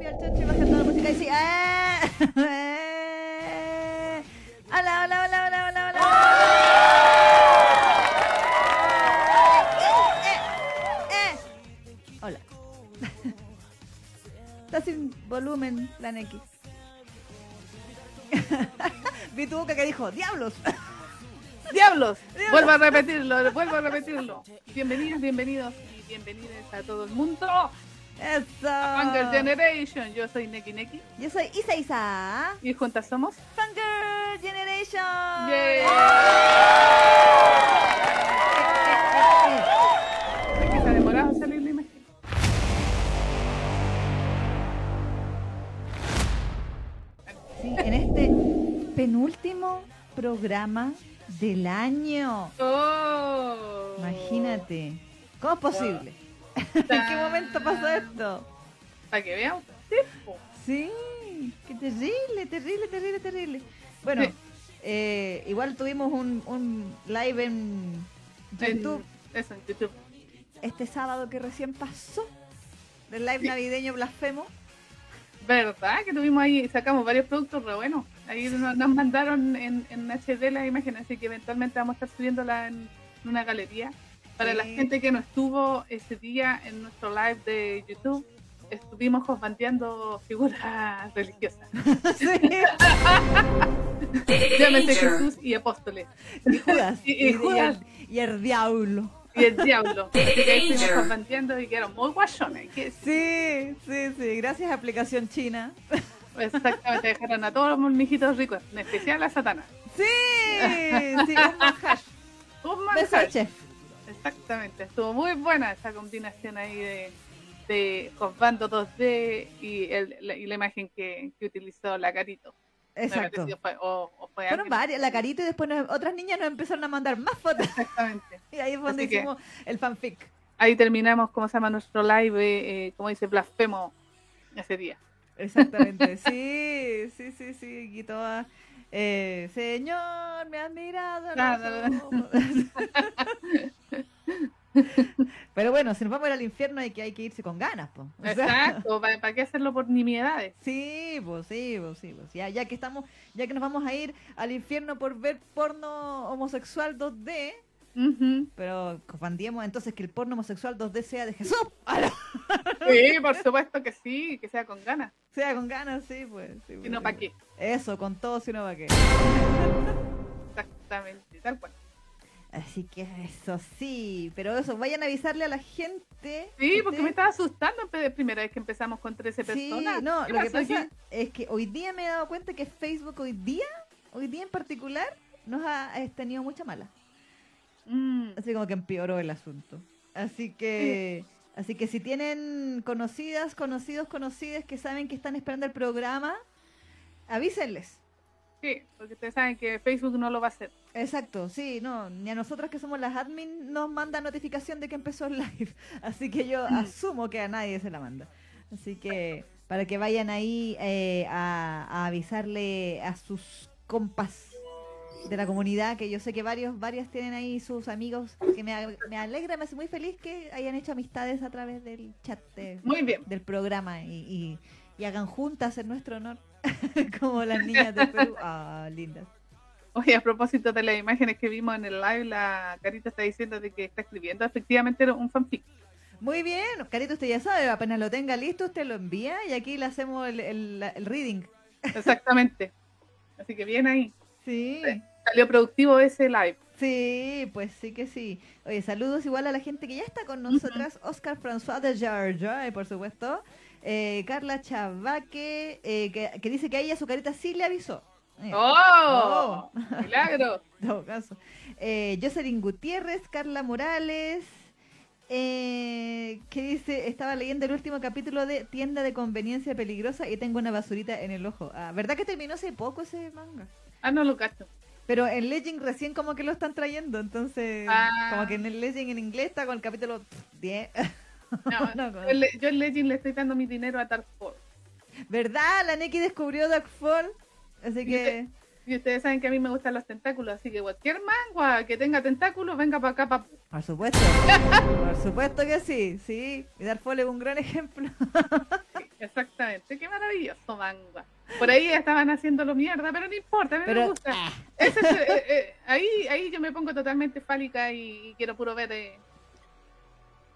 fui al chancho y toda la música y sí. ¡Eh! ¡Eh! ¡Hola, hola, hola, hola, hola, hola! ¡Eh! ¡Eh! Hola. Está sin volumen la Neki. Vi tu boca que dijo, ¡Diablos! ¡Diablos! Vuelvo a repetirlo, vuelvo a repetirlo. Bienvenidos, bienvenidos y bienvenidas a todo el mundo. ¡Eso! Hunger Generation. Yo soy Neki Neki Yo soy Isa Isa. y juntas somos. Funker Generation. ¡Yay! Es que se ha demorado en salir la imagen. Sí, en este penúltimo programa del año. ¡Oh! Imagínate. ¿Cómo es posible? ¿En qué momento pasó esto? Para que vean. Sí. Sí, qué terrible, terrible, terrible, terrible. Bueno, Sí. eh, igual tuvimos un, un live en YouTube En- Eso, en YouTube. este sábado que recién pasó. Del live navideño blasfemo. ¿Verdad? Que tuvimos ahí, sacamos varios productos re buenos. Ahí nos, nos mandaron en, en HD las imágenes, así que eventualmente vamos a estar subiéndola en una galería. Para la gente que no estuvo ese día en nuestro live de YouTube, estuvimos bandeando figuras religiosas. Sí. Obviamente Jesús y apóstoles. Y Judas. Y- y Judas. el, y el diablo. Y el diablo. Así que estuvimos y quedaron muy guachones. que Sí, sí, sí. Gracias, aplicación china. Exactamente, dejaron a todos los mijitos ricos, en especial a Satanás. Sí, sí, un manjar. Un manjar. Exactamente, estuvo muy buena esa combinación ahí de, de Josbando 2D y, el, la, y la imagen que, que utilizó la Carito. Exacto. fue- o, o fue Fueron varias, la carita y después nos- otras niñas nos empezaron a mandar más fotos. Exactamente. Y ahí fue donde Así que- hicimos el fanfic. Ahí terminamos, ¿cómo se llama nuestro live? eh, eh, como dice, blasfemo ese día. Exactamente, sí, sí, sí, sí. Y todas. Eh, Señor, me has mirado. a los Claro. ojos". Pero bueno, si nos vamos a ir al infierno hay que, hay que irse con ganas, po. O sea, Exacto, ¿para, qué hacerlo por nimiedades? Sí, pues sí, pues sí, pues ya, ya que estamos, ya que nos vamos a ir al infierno por ver porno homosexual 2D, Ujú. pero confandiemos entonces que el porno homosexual 2D sea de Jesús. ¡Ala! Sí, por supuesto que sí, que sea con ganas. Sea con ganas, sí, pues. sí, Si pues, no, ¿para pues. qué? Eso, con todo, si no, ¿para qué? Exactamente, tal cual. Así que eso sí, pero eso, vayan a avisarle a la gente. Sí, porque me estaba asustando la primera vez que empezamos con 13 Sí, personas. no, ¿Qué lo que pasa aquí? es que hoy día me he dado cuenta que Facebook hoy día, hoy día en particular, nos ha eh, tenido mucha mala. Mm, Así como que empeoró el asunto. Así que, así que si tienen conocidas, conocidos, conocidas que saben que están esperando el programa, avísenles. sí, porque ustedes saben que Facebook no lo va a hacer. Exacto, sí, no, ni a nosotras que somos las admin nos manda notificación de que empezó el live, así que yo asumo que a nadie se la manda. Así que para que vayan ahí eh, a, a avisarle a sus compas de la comunidad, que yo sé que varios, varias tienen ahí sus amigos, que me, alegra, me hace muy feliz que hayan hecho amistades a través del chat de- Muy bien. del programa y, y- y hagan juntas en nuestro honor, como las niñas de Perú. Ah, lindas. Oye, a propósito de las imágenes que vimos en el live, la Carita está diciendo de que está escribiendo efectivamente un fanfic. Muy bien, Carito, usted ya sabe, apenas lo tenga listo, usted lo envía y aquí le hacemos el, el- el reading. Exactamente. Así que bien ahí. Sí, Sí. Salió productivo ese live. sí, pues sí que sí. Oye, saludos igual a la gente que ya está con nosotras, Oscar François de Georgia, y por supuesto, eh, Carla Chavaque, eh, que, que dice que a ella su carita sí le avisó. Eh, ¡Oh! ¡Milagro! en todo caso. Eh, Jocelyn Gutiérrez, Carla Morales, eh, que dice, estaba leyendo el último capítulo de Tienda de Conveniencia Peligrosa y tengo una basurita en el ojo. Ah, ¿Verdad que terminó hace poco ese manga? Ah, no lo cacho. Pero en Legend recién como que lo están trayendo, entonces Ah. como que en el Legend en inglés está con el capítulo 10. No, No, con- yo, en Le- yo en Legend le estoy dando mi dinero a Dark Force. ¿Verdad? La Neki descubrió Dark Fall. Así que... Y ustedes saben que a mí me gustan los tentáculos, así que cualquier mangua que tenga tentáculos, venga para acá, pa... Por supuesto. Por supuesto que sí, sí. Y es un gran ejemplo. Exactamente, qué maravilloso manga. Por ahí estaban haciéndolo mierda, pero no importa, a mí Pero, me gusta. ah, es, eh, eh, ahí, ahí yo me pongo totalmente fálica y, quiero puro ver eh,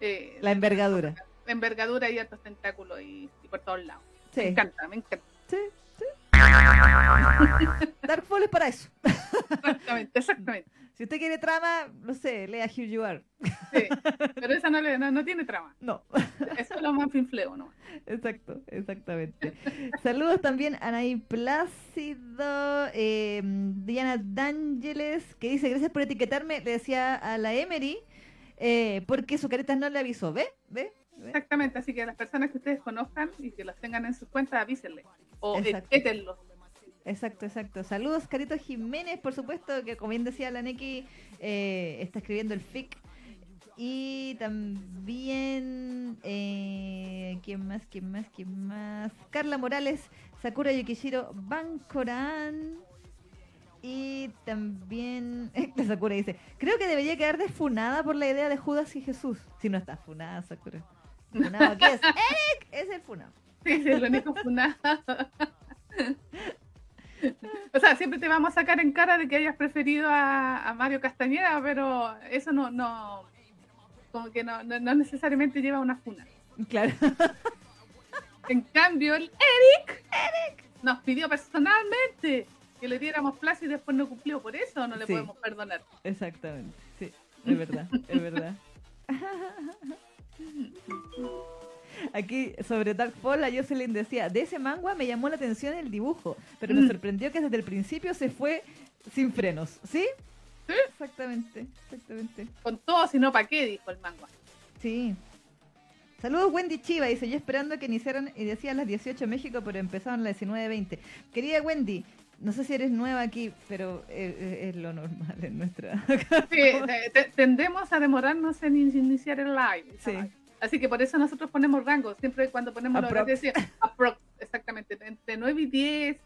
eh, la envergadura. la envergadura y altos tentáculos y, y por todos lados. Me encanta, me encanta. sí. Darkfall es para eso. Exactamente, exactamente. Si usted quiere trama, no sé, lea Here You Are. Sí. Pero esa no, le, no, no tiene trama. No, Eso es lo más finfleo, ¿no? exacto, exactamente. Saludos también a Nay Plácido, eh, Diana D'Ángeles, que dice, gracias por etiquetarme, le decía a la Emery, eh, porque su careta no le avisó. ¿Ve? ¿Ve? ¿Ve? Exactamente, así que las personas que ustedes conozcan y que las tengan en sus cuentas, avísenle. O etiquétenlos. Exacto, exacto. Saludos, Carito Jiménez, por supuesto, que como bien decía la Neki, eh, está escribiendo el FIC. Y también, eh, ¿quién más? ¿Quién más? ¿Quién más? Carla Morales, Sakura Yukishiro Bancoran. Y también, la Sakura dice, creo que debería quedar desfunada por la idea de Judas y Jesús. Si no está funada, Sakura. Funado, ¿qué es? Eric es el funado. Sí, sí, lo único funado. O sea, siempre te vamos a sacar en cara de que hayas preferido a, a Mario Castañeda, pero eso no, no, como que no, no, no necesariamente lleva una funa. Claro. En cambio, el Eric, Eric nos pidió personalmente que le diéramos plazo y después no cumplió, por eso no le Sí. podemos perdonar. Exactamente, sí, es verdad, es verdad. Aquí sobre Dark Fall, la Jocelyn decía, de ese manga me llamó la atención el dibujo, pero me Mm. sorprendió que desde el principio se fue sin frenos, ¿sí? Sí. Exactamente, exactamente. Con todo, si no, ¿para qué? Dijo el manga. Sí. Saludos Wendy Chiva, dice, yo esperando que iniciaran y decían las 18 en México, pero empezaron las 19.20. Querida Wendy, no sé si eres nueva aquí, pero eh, eh, es lo normal en nuestra... Sí, eh, te- tendemos a demorarnos en in- iniciar el live. Sí. Así que por eso nosotros ponemos rangos. Siempre cuando ponemos los horarios, aprox, exactamente, entre 9 y 10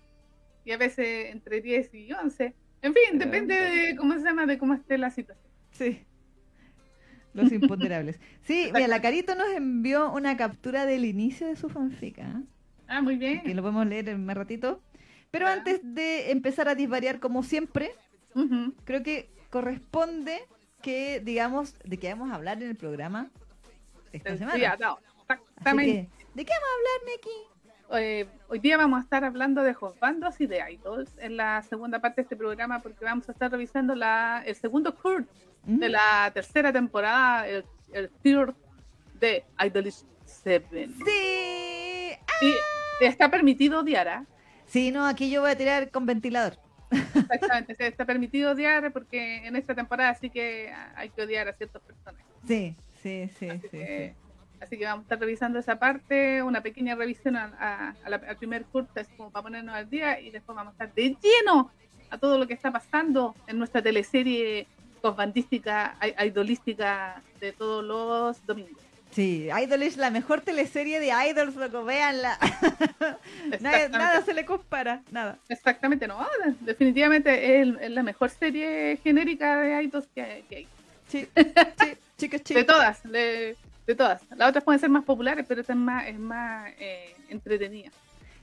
y a veces entre 10 y 11. En fin, depende de cómo se llama, de cómo esté la situación. Sí. Los imponderables. Sí, mira, la Carito nos envió una captura del inicio de su fanfic, ¿ah? Ah, muy bien. que lo podemos leer en más ratito. Pero antes de empezar a disvariar como siempre, Ujú. creo que corresponde que digamos de qué vamos a hablar en el programa esta El semana. día, no, exactamente. que, ¿de qué vamos a hablar, Neki? Eh, hoy día vamos a estar hablando de bandos y de idols en la segunda parte de este programa porque vamos a estar revisando la, el segundo court Mm. de la tercera temporada, el, el third de Idolish 7. Sí. Ah, Y está permitido odiar, ¿ah? Sí, no, aquí yo voy a tirar con ventilador. Exactamente, sí, está permitido odiar porque en esta temporada sí que hay que odiar a ciertos personajes. Sí, sí, sí, Así, sí. que, sí. así que vamos a estar revisando esa parte, una pequeña revisión a- a- a la- al primer curso, es como para ponernos al día y después vamos a estar de lleno a todo lo que está pasando en nuestra teleserie cosbandística, idolística de todos los domingos. Sí, Idol es la mejor teleserie de Idols, loco, véanla. Nada, nada se le compara, nada. Exactamente, no, definitivamente es, la mejor serie genérica de idols que, que hay. Sí, sí, chicos, De todas, de, de todas. Las otras pueden ser más populares, pero esta es más, es más eh, entretenida.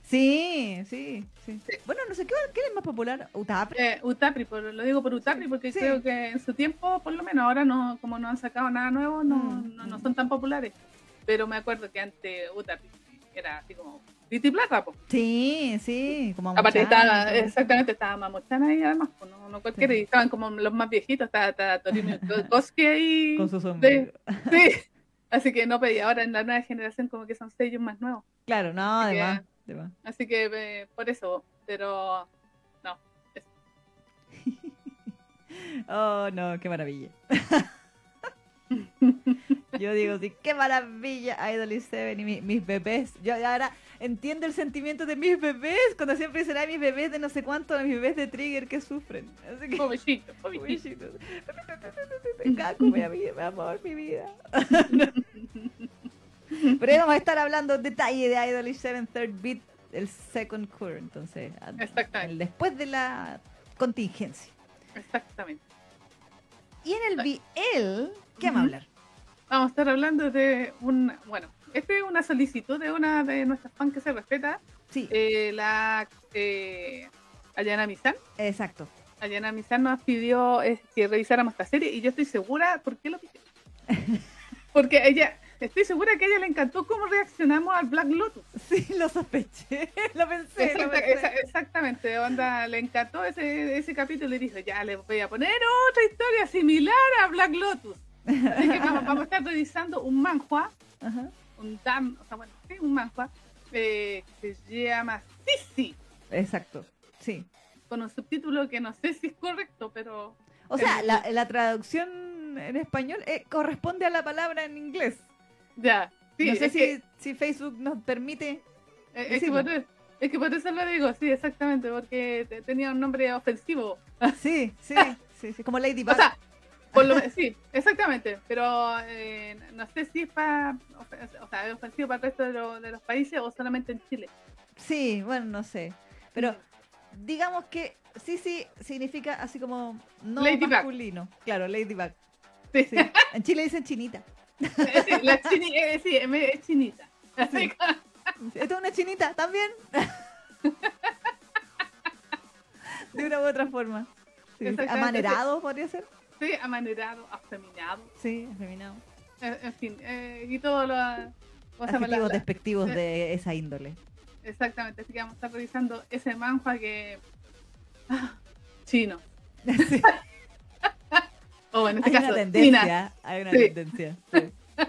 Sí, sí, sí, Sí. Bueno, no sé qué, qué es más popular, Utapri. Eh, Utapri, por, lo digo por Utapri porque Sí. creo que en su tiempo, por lo menos ahora no, como no han sacado nada nuevo, no, Mm, no, no mm. son tan populares. Pero me acuerdo que antes Utapri era así como Titi Plata, po. Sí, sí, como Aparte estaba, exactamente, estaba Mamochana ahí además, pues no, no cualquiera, y estaban como los más viejitos, estaba, estaba Torino Koski ahí. con su sombrero. Sí. Así que no pedí, ahora en la nueva generación como que son sellos más nuevos. Claro, no, Así que- Así que eh, por eso, pero no. Oh, no, qué maravilla. Yo digo, sí, qué maravilla Idol y Seven y mi- mis bebés. Yo ahora entiendo el sentimiento de mis bebés cuando siempre dicen, ay, mis bebés de no sé cuánto, mis bebés de Trigger que sufren. Así que, mi, ami- mi amor, mi vida. Pero ahí vamos a estar hablando detalle de Idol y Seven Third Beat, el second core, entonces, el después de la contingencia. Exactamente. Y en el BL, ¿qué vamos a hablar? Vamos a estar hablando de un, bueno, Esta es una solicitud de una de nuestras fans que se respeta, Sí, eh, la eh, Ayana Misan. exacto. Ayana Misan nos pidió eh, que revisáramos esta serie y yo estoy segura, ¿por qué lo pidió? Porque ella, estoy segura que a ella le encantó cómo reaccionamos al Black Lotus. Sí, lo sospeché, lo pensé. lo Exacta- pensé. esa- exactamente, onda, le encantó ese, ese capítulo y dijo, ya le voy a poner otra historia similar a Black Lotus. Así que vamos, vamos a estar revisando un manhua, Ajá. un dam, o sea, bueno, sí, un manhua, eh, que se llama Sisi, Exacto, sí. con un subtítulo que no sé si es correcto, pero O sea, la, la traducción en español eh, corresponde a la palabra en inglés. Ya. Sí, no sé si, que, si Facebook nos permite. eh, es, que decirlo. por, es que por eso lo digo, sí, exactamente, porque te- tenía un nombre ofensivo. Sí, sí, sí, sí, como O Ladybug. sea, por lo, sí, exactamente, pero eh, no sé si es para, o sea, ofensivo para el resto de, lo- de los países o solamente en Chile. Sí, bueno, no sé. Pero digamos que sí, sí, significa así como no masculino. Claro, Ladybug. Sí, Sí. En Chile dicen chinita. Eh, sí, la chini- eh, sí, es chinita. Esto es una chinita también. De una u otra forma. Sí. Amanerado podría ser. Sí, amanerado, afeminado, Sí, afeminado. en, en fin, eh, y todo lo... ¿cómo se llama? La- Adjetivos despectivos eh. de esa índole. Exactamente, así que vamos a estar revisando ese manhua que... ah, chino. Sí. O en este Hay una caso, China. tendencia. Hay una Sí. tendencia. sí.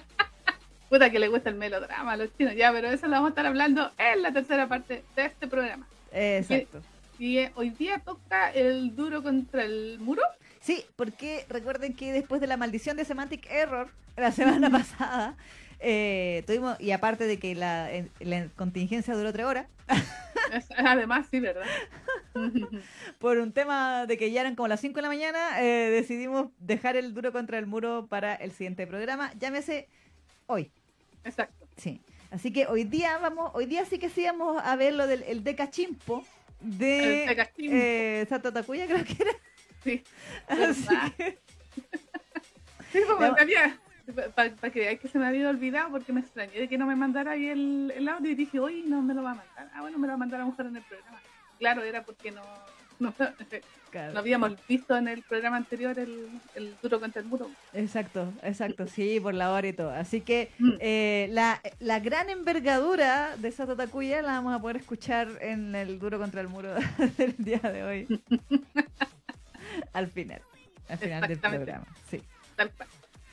Puta que le gusta el melodrama a los chinos, ya, pero eso lo vamos a estar hablando en la tercera parte de este programa. Exacto. Y eh, hoy día toca el duro contra el muro. Sí, porque recuerden que después de la maldición de Semantic Error la semana pasada, eh, tuvimos, y aparte de que la, en- la contingencia duró tres horas, Además, sí, ¿verdad? por un tema de que ya eran como las 5 de la mañana, eh, decidimos dejar el duro contra el muro para el siguiente programa. Llámese hoy. Exacto. Sí. Así que hoy día vamos, hoy día sí que sí vamos a ver lo del el Deca Chimpo de El Deca Chimpo. eh, Sato Takuya, creo que era. Sí. Así que- Sí, pues, había- Para que veáis que se me había olvidado porque me extrañé de que no me mandara ahí el, el audio y dije, oye, no me lo va a mandar. Ah, bueno, me lo va a mandar a mujer en el programa. Claro, era porque no, no, claro. no habíamos visto en el programa anterior el, el duro contra el muro. Exacto, exacto, sí, por la hora y todo. Así que Mm. eh, la, la gran envergadura de Sato Takuya la vamos a poder escuchar en el duro contra el muro del día de hoy. al final, al final del programa. Sí, Tal cual.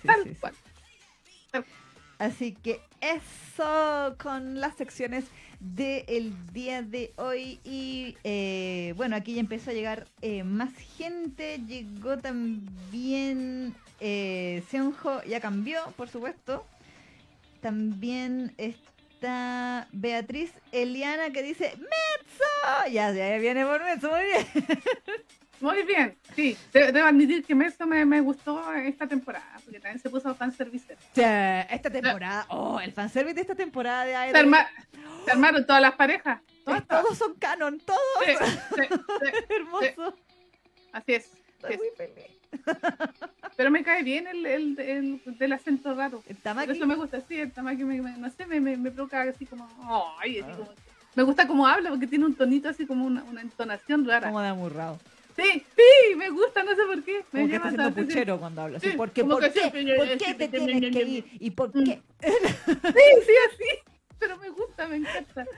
Sí, tal sí, sí. cual. Así que eso con las secciones del día de hoy. Y eh, bueno, aquí ya empezó a llegar eh, más gente. Llegó también eh, Seonjo, ya cambió, por supuesto. También está Beatriz Eliana que dice ¡Metzo! Ya, ya viene por Metzo, muy bien. Muy bien, sí. De- debo admitir que eso me, me gustó esta temporada, porque también se puso fanservice. Sea, esta temporada, oh, el fanservice de esta temporada de Se, Idol. arma- se armaron todas las parejas. Todas, eh, todos son canon, todos Sí, sí, sí. hermosos. Así es. Estoy muy feliz. Pero me cae bien el, el, el del acento raro. El Por Tamaki. eso me gusta, sí, el tamaki me, me- no sé, me, me, me provoca así como, ay, así como- me gusta cómo habla porque tiene un tonito así como una, una entonación rara. Como de amurrado. Sí, sí, me gusta, no sé por qué. Me Como llama puchero cuando habla. así, Sí, ¿Por qué? ¿Por qué? siempre ¿Por qué te tienes que ir? ¿Y por Mm. qué? Sí, sí, así. Pero me gusta, me encanta.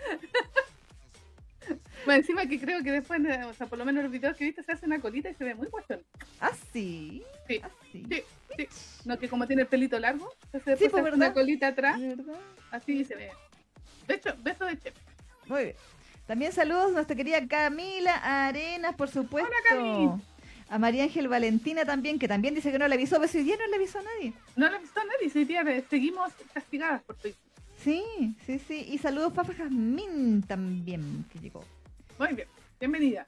Bueno, encima que creo que después, eh, o sea, por lo menos los videos que viste se hace una colita y se ve muy guachón. Ah, sí. Sí, Ah, sí. sí, sí. No que como tiene el pelito largo, se hace Sí, pues, se hace una colita atrás, así se ve. De hecho, beso de chef. Muy bien. También saludos a nuestra querida Camila Arenas, por supuesto. Cami. A María Ángel Valentina también, que también dice que no le avisó, pero si hoy día no le avisó a nadie. No lo ha visto a nadie, si hoy día seguimos castigadas por Facebook. Sí, sí, sí. Y saludos para Jazmín también, que llegó. Muy bien, bienvenida.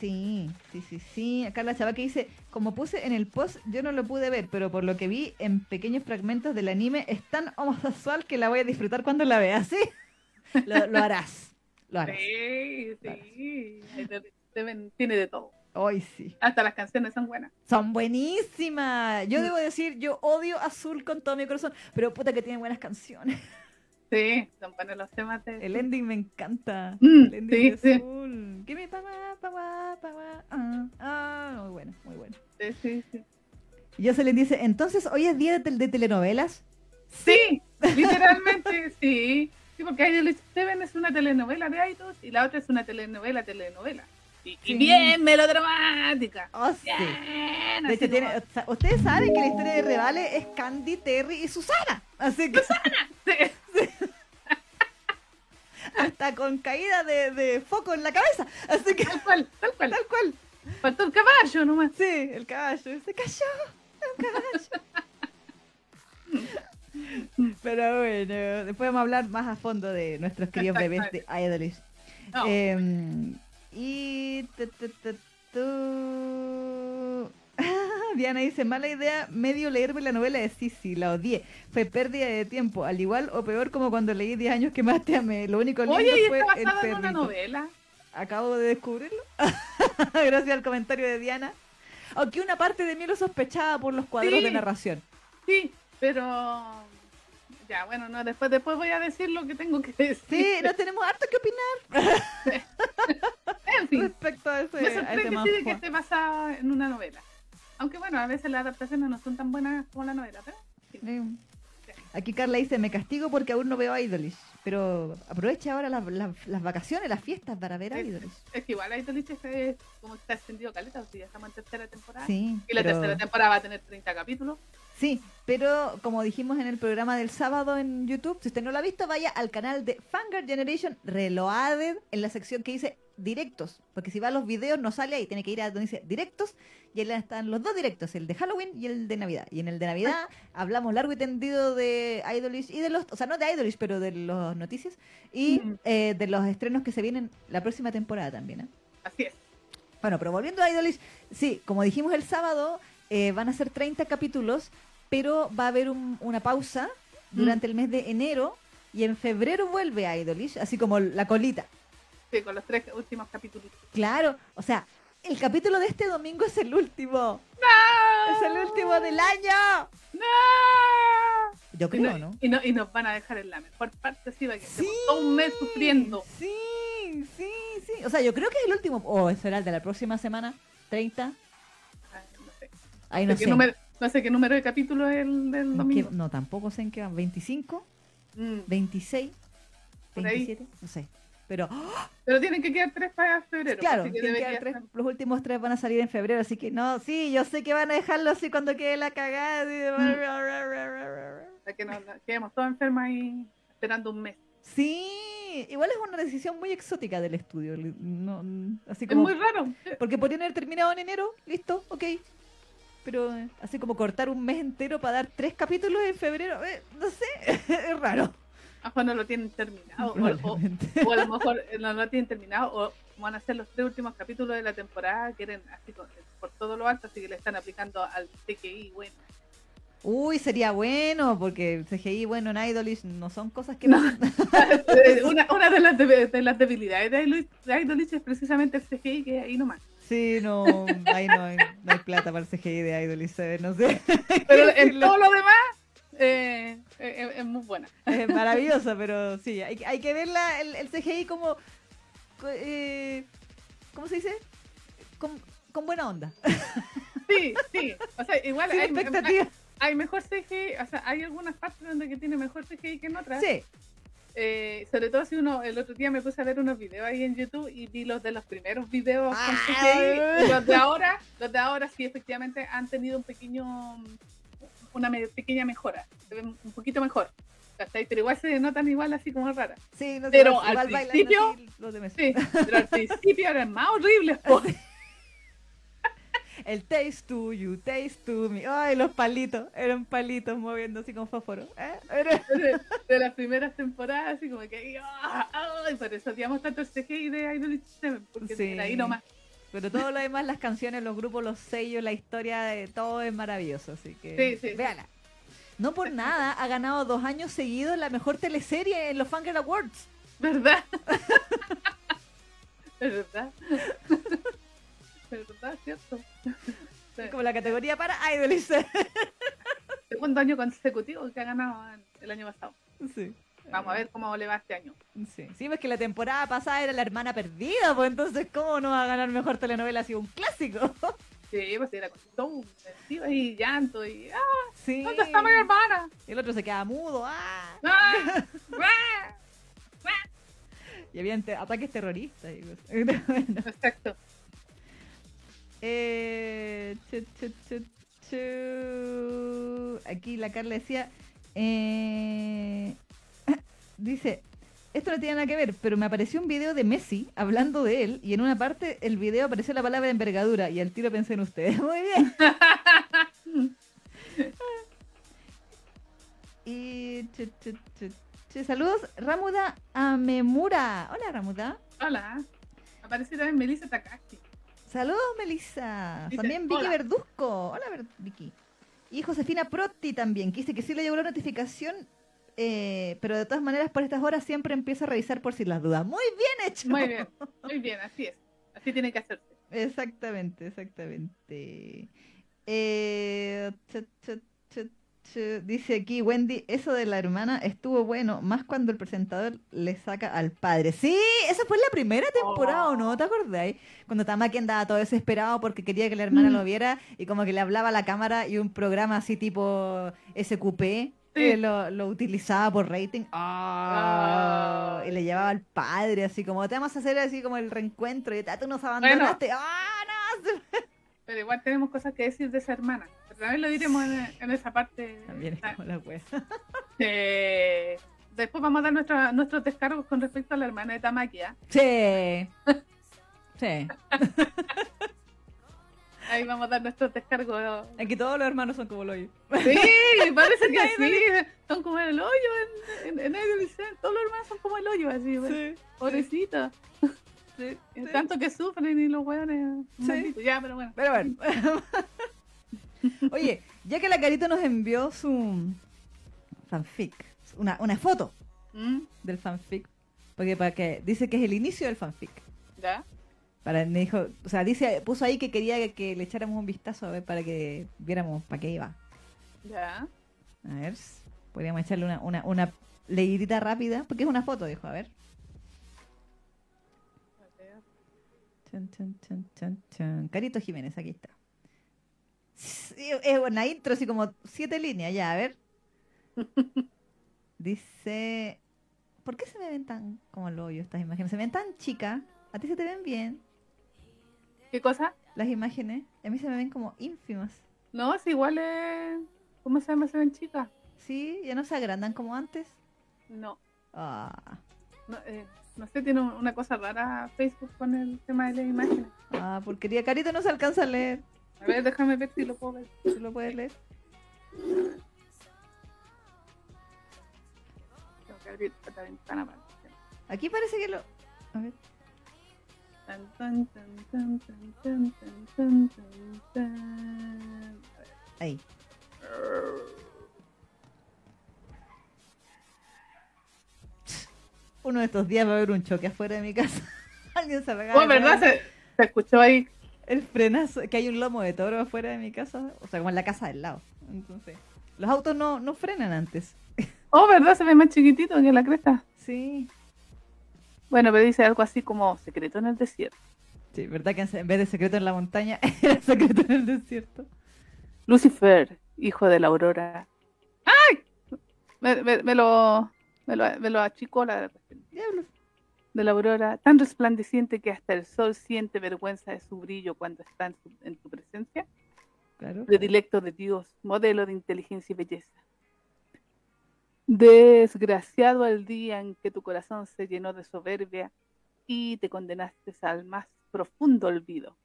Sí, sí, sí, sí. Acá la chava que dice, como puse en el post, yo no lo pude ver, pero por lo que vi en pequeños fragmentos del anime, es tan homosexual que la voy a disfrutar cuando la vea, ¿sí? Lo, lo harás, lo harás. Sí, sí. Tiene de todo. Hoy sí. Hasta las canciones son buenas. Son buenísimas. Yo Mm. debo decir, yo odio Azul con todo mi corazón, pero puta que tiene buenas canciones. Sí, son buenos los temas de... El ending me encanta. Mm, el ending sí, de sí. Azul. Give me power, power, power. Ah, ah, muy bueno, muy bueno. Sí, sí, sí. Y Jocelyn dice, entonces hoy es día de, tel- de telenovelas. Sí, literalmente sí. Sí, porque Idol Seven es una telenovela de Idols y la otra es una telenovela, telenovela. Y, bien melodramática. Oh, sí. Bien, De así hecho, tiene, como- o sea, ustedes saben que la historia de Revale es Candy, Terry y Susana. Así que Sí, hasta con caída de, de foco en la cabeza. Así que tal cual, tal cual. tal cual. Faltó el caballo nomás. Sí, el caballo. Se cayó. El caballo. Pero bueno, después vamos a hablar más a fondo de nuestros queridos bebés de Idolish. No, Em, y tu, tu, tu, tu. Diana dice, mala idea, medio leerme la novela de Sisi, la odié. Fue pérdida de tiempo, al igual o peor como cuando leí 10 años que más te amé. Lo único lindo Oye, y fue está el en una novela. Acabo de descubrirlo. Gracias al comentario de Diana. Aunque una parte de mí lo sospechaba por los cuadros Sí. de narración. Sí, pero ya, bueno, no, después, después voy a decir lo que tengo que decir. Sí, no tenemos harto que opinar en fin, respecto a ese, me a sorprende sí de que esté basada en una novela. Aunque bueno, a veces las adaptaciones no son tan buenas como la novela, pero sí. Eh, Aquí Carla dice, me castigo porque aún no veo Idolish. Pero aprovecha ahora las, las- las vacaciones, las fiestas para ver Sí. Idolish. es que igual Idolish es como está extendido caleta, o sea, ya estamos en tercera temporada. Sí, Y la pero- tercera temporada va a tener 30 capítulos. Sí, pero como dijimos en el programa del sábado en YouTube, si usted no lo ha visto, vaya al canal de Fangirl Generation Reloaded en la sección que dice directos. Porque si va a los videos no sale ahí, tiene que ir a donde dice directos y ahí están los dos directos, el de Halloween y el de Navidad. Y en el de Navidad hablamos largo y tendido de Idolish y de los, o sea, no de Idolish, pero de las noticias y eh, de los estrenos que se vienen la próxima temporada también. ¿eh? Así es. Bueno, pero volviendo a Idolish, sí, como dijimos el sábado, eh, van a ser 30 capítulos, pero va a haber un- una pausa durante el mes de enero y en febrero vuelve a Idolish, así como la colita. Sí, con los tres últimos capítulos. Claro, o sea, el capítulo de este domingo es el último. Es el último del año. ¡No! Yo Y, creo, no- ¿no? y, no- y nos van a dejar en la mejor parte, sí, que Sí, un mes sufriendo. Sí, sí, sí. O sea, yo creo que es el último. O será el de la próxima semana, 30. Ay, no sé. Ahí No no sé, qué número, no sé qué número de capítulo es el del ¿En qué- domingo. No, tampoco sé en qué van. ¿25? Mm. ¿26? Por ahí. ¿27? No sé. Pero, ¡oh! Pero tienen que quedar tres para febrero. claro, que tienen que tres- los últimos tres van a salir en febrero, así que no, sí, yo sé que van a dejarlo así cuando quede la cagada. de- para que nos nos quedemos todos enfermos ahí esperando un mes. Sí, igual es una decisión muy exótica del estudio. No, así Es como, muy raro. Porque podrían haber terminado en enero, listo, ok. Pero así como cortar un mes entero para dar tres capítulos en febrero, eh, no sé, es raro. Mejor no lo tienen terminado. O, o- Probablemente. o a lo mejor no lo tienen terminado. O van a ser los tres últimos capítulos de la temporada. Quieren así con- por todo lo alto. Así que le están aplicando al CGI. Bueno, Uy, sería bueno, porque el CGI, bueno, en Idolish no son cosas que... No. una, una de, las de las debilidades de Idol- de Idolich es precisamente el CGI que ahí nomás. Sí, no, ahí no, hay- no hay plata para el CGI de ¿sabes? no sé. Pero en todo lo demás eh, eh, es muy buena. Es maravillosa, pero sí, hay, que- hay que verla, el, el CGI como... co- eh, ¿Cómo se dice? Con, con buena onda. Sí, sí. O sea, igual Sin hay, expectativa. hay mejor CGI. O sea, hay algunas partes donde que tiene mejor CGI que en otras. Sí, Eh, sobre todo si uno, el otro día me puse a ver unos videos ahí en YouTube y vi los de los primeros videos con Ah. CGI y los de ahora, los de ahora sí efectivamente han tenido un pequeño, una pequeña mejora, se ven un poquito mejor. Pero igual se notan igual así como raras. sí, no Pero al principio-. Sí, pero al principio eran más horribles. El taste to you, taste to me. Ay, los palitos, eran palitos moviendo así con fósforo. ¿eh? De, de las primeras temporadas, así como que, ¡ah! ¡ay! por eso odiamos tanto el CGI de Idol porque Sí. era ahí nomás. Pero todo lo demás, las canciones, los grupos, los sellos, la historia, de todo es maravilloso. Así que Sí, sí, véala. No por nada ha ganado dos años seguidos la mejor teleserie en los Fangirl Awards. ¿Verdad? ¿Es verdad? ¿Es verdad? ¿Cierto? Sí. Como la categoría para Idolish. Segundo año consecutivo que ha ganado el año pasado. sí. Vamos a ver cómo le va este año. Sí, sí, pues que la temporada pasada era la hermana perdida, pues entonces, ¿cómo no va a ganar mejor telenovela si un clásico? Sí, pues era con todo y llanto y ¡ah! Sí. ¿Dónde está mi hermana? Y el otro se queda mudo, ¡ah! ¡Ah! ¡Ah! Y había ataques terroristas. Y. Bueno. Exacto. Eh, chu, chu, chu, chu. Aquí la Carla decía, eh, dice, esto no tiene nada que ver, pero me apareció un video de Messi hablando de él y en una parte el video apareció la palabra envergadura y al tiro pensé en ustedes. Muy bien. y saludos, Ramuda Amemura. Hola, Ramuda. Hola. Aparece también Melissa Takashi. Saludos, Melissa. Dice, también Vicky hola. Verduzco. Hola, Vicky. Y Josefina Protti también, que dice que sí le llegó la notificación, eh, pero de todas maneras por estas horas siempre empiezo a revisar por si las dudas. Muy bien hecho. Muy bien, muy bien, así es. Así tiene que hacerse. Exactamente, exactamente. Eh, chu, chu, chu, chu. Dice aquí Wendy, eso de la hermana estuvo bueno, más cuando el presentador le saca al padre. Sí, esa fue la primera temporada, ¿o no? ¿Te acordáis? Cuando Tamaki andaba todo desesperado porque quería que la hermana Mm. lo viera y como que le hablaba a la cámara y un programa así tipo SQP Sí. eh, lo, lo utilizaba por rating. Ah, Ah. Y le llevaba al padre así como, te vamos a hacer así como el reencuentro y "Ah, tú nos abandonaste. ¡Ah, no! Pero igual tenemos cosas que decir de esa hermana. También lo diremos en, en esa parte. También es como la wea. eh, después vamos a dar nuestra- nuestros descargos con respecto a la hermana de Tamaki. ¿ah? Sí. Sí. Ahí vamos a dar nuestros descargos. Aquí todos los hermanos son como lo oí. Sí, parece que sí. Son como el hoyo en, en, en el. Todos los hermanos son como el hoyo, así. bueno. Sí. Pobrecita. Sí, sí. Tanto que sufren y los hueones. Sí. malditos. Ya, pero bueno. Pero bueno. Oye, ya que la Carito nos envió su fanfic, una, una foto ¿Mm? del fanfic, porque para que dice que es el inicio del fanfic. ¿Ya? Para, me dijo, o sea, dice, puso ahí que quería que, que le echáramos un vistazo a ver para que viéramos para qué iba. ¿Ya? A ver, podríamos echarle una, una, una leidita rápida, porque es una foto, dijo, a ver. Chan, chan, chan, chan, chan. Carito Jiménez, aquí está. Es una intro, así como siete líneas, ya, a ver. Dice, ¿por qué se me ven tan como el hoyo estas imágenes? Se me ven tan chicas, a ti se te ven bien ¿Qué cosa? las imágenes, a mí se me ven como ínfimas. No, es igual es... ¿Cómo se llama? ¿Se ven chicas? ¿Sí? ¿Ya no se agrandan como antes? No. Ah, No, eh, no sé, tiene un- una cosa rara Facebook con el tema de las imágenes. ah, porquería. Carito no se alcanza a leer. A ver, déjame ver si lo puedo ver. ¿Tú lo puedes leer? Tengo que abrir esta ventana para Aquí parece que lo... A ver. Tan, tan, tan, tan, tan, tan, tan, tan, tan, tan. A ver. Ahí. Uno de estos días va a haber un choque afuera de mi casa. Alguien se regala Oh, ¿verdad? Se, se escuchó ahí. El frenazo, que hay un lomo de toro afuera de mi casa, o sea, como en la casa del lado. Entonces, los autos no, no frenan antes. Oh, ¿verdad? Se ve más chiquitito que la cresta. Sí. Bueno, pero dice algo así como secreto en el desierto. Sí, ¿verdad que en vez de secreto en la montaña, era secreto en el desierto? Lucifer, hijo de la aurora. ¡Ay! Me, me- me lo, me lo, me lo achicó la Diablos. De la aurora, tan resplandeciente que hasta el sol siente vergüenza de su brillo cuando está en, su- en tu presencia. Claro. predilecto de Dios, modelo de inteligencia y belleza. Desgraciado el día en que tu corazón se llenó de soberbia y te condenaste al más profundo olvido.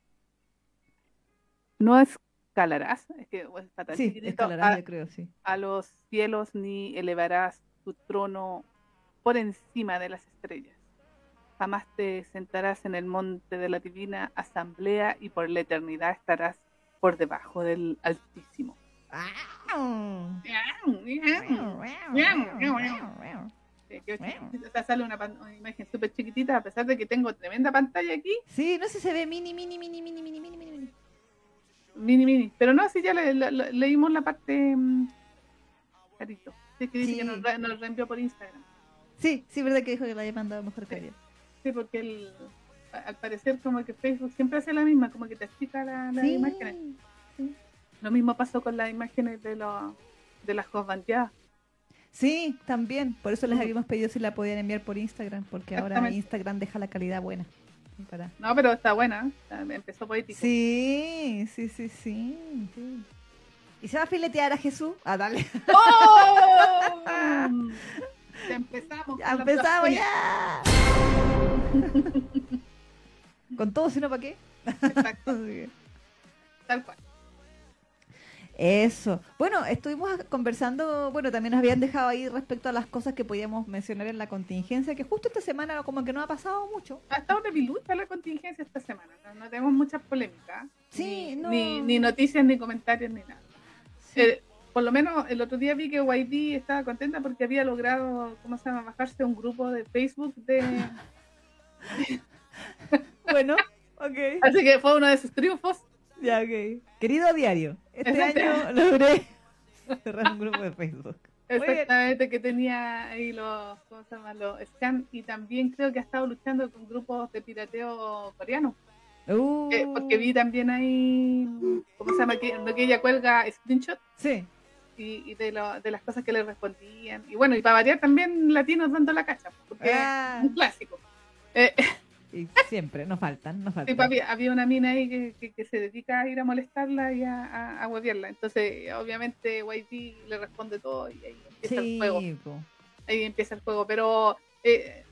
No escalarás, es que bueno, tan Sí, escalarás, a, yo creo, sí. a los cielos ni elevarás tu trono por encima de las estrellas. Jamás te sentarás en el monte de la divina asamblea y por la eternidad estarás por debajo del Altísimo. Sí, o sea, sale una, pan- una imagen súper chiquitita, a pesar de que tengo tremenda pantalla aquí, Sí, no sé si se ve mini, mini, mini, mini, mini, mini, mini. mini. mini. Pero no, si ya le- le- le- leímos la parte. mm, Carito. Sí, que dice Sí. que nos, nos reenvió por Instagram. Sí, sí, verdad que dijo que la había mandado mejor que ayer. Sí, porque el, al parecer como que Facebook siempre hace la misma, como que te explica la- las Sí. imágenes. Lo mismo pasó con las imágenes de, los de las bandeadas. Sí, también. Por eso les Ujú. habíamos pedido si la podían enviar por Instagram, porque ahora. Instagram deja la calidad buena. Para- No, pero está buena. Empezó poético. Sí, sí, sí, sí, sí. ¿Y se va a filetear a Jesús? Ah, dale. ¡Oh! Empezamos. Ya empezamos ya. Con todo, si no, ¿para qué? Exacto, tal cual. Eso. Bueno, estuvimos conversando, bueno, también nos habían dejado ahí respecto a las cosas que podíamos mencionar en la contingencia, que justo esta semana como que no ha pasado mucho. Ha estado debilucha la contingencia esta semana. No, no tenemos muchas polémicas. Sí, ni, no. ni, ni noticias, ni comentarios, ni nada. Sí. Eh, por lo menos el otro día vi que YD estaba contenta porque había logrado, ¿cómo se llama?, bajarse un grupo de Facebook de... Bueno, ok. Así que fue uno de sus triunfos. Ya, ok. Querido diario, este año logré cerrar un grupo de Facebook. Exactamente, que tenía ahí los, ¿cómo se llama?, los scan y también creo que ha estado luchando con grupos de pirateo coreano. Uh, Eh, porque vi también ahí, ¿cómo se llama?, que, que ella cuelga screenshot Sí, y, y de, lo- de las cosas que le respondían. Y bueno, y para variar también latinos dando la cacha, porque Ah. es un clásico. Eh, y siempre, nos faltan, nos Sí, faltan. pues, había, había una mina ahí que, que- que se dedica a ir a molestarla y a, a, a huevearla. Entonces, obviamente, YT le responde todo y ahí empieza el juego. Po. Ahí empieza el juego. Pero eh,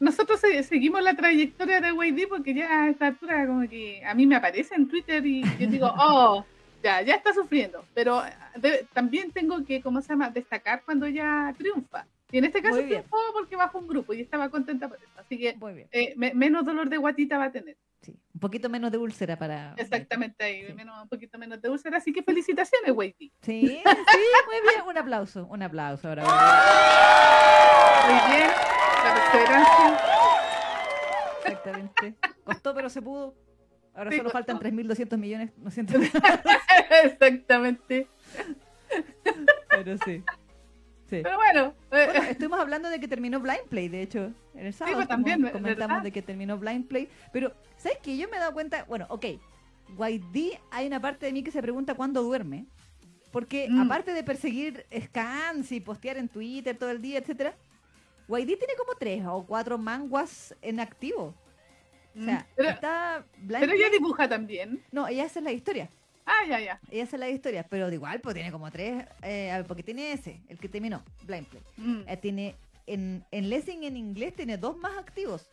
nosotros se- seguimos la trayectoria de YT porque ya a esta altura, como que a mí me aparece en Twitter y yo digo, oh, ya, ya está sufriendo. Pero eh, de- también tengo que, ¿cómo se llama?, destacar cuando ya triunfa. Y en este caso bien. triunfó porque bajó un grupo y estaba contenta por eso. Así que Muy bien. eh, me- menos dolor de guatita va a tener. Sí. Un poquito menos de úlcera para. Exactamente ahí, Sí. menos, un poquito menos de úlcera, así que felicitaciones, Waity. Sí, sí, muy bien. Un aplauso, un aplauso. Ahora, Muy bien, la perseverancia. exactamente. Costó, pero se pudo. Ahora Sí, solo costó. faltan 3.200 millones, no siento. Exactamente. pero sí. Sí. Pero bueno, eh, Bueno, estuvimos hablando de que terminó Blind Play, de hecho, en el sábado. pues, también, comentamos de que terminó Blind Play. Pero, ¿sabes qué? Yo me he dado cuenta, bueno, ok, YD, hay una parte de mí que se pregunta cuándo duerme. Porque Mm. aparte de perseguir scans y postear en Twitter todo el día, etcétera, YD tiene como tres o cuatro manguas en activo. O sea, mm, pero, está Blind pero ella dibuja también. No, ella hace la historia. Ah, ya, ya. Ella hace la historia, pero de igual, pues tiene como tres, eh, a ver, porque tiene ese, el que terminó, Blind Play. Mm. Eh, tiene en, en Lessing en inglés tiene dos más activos.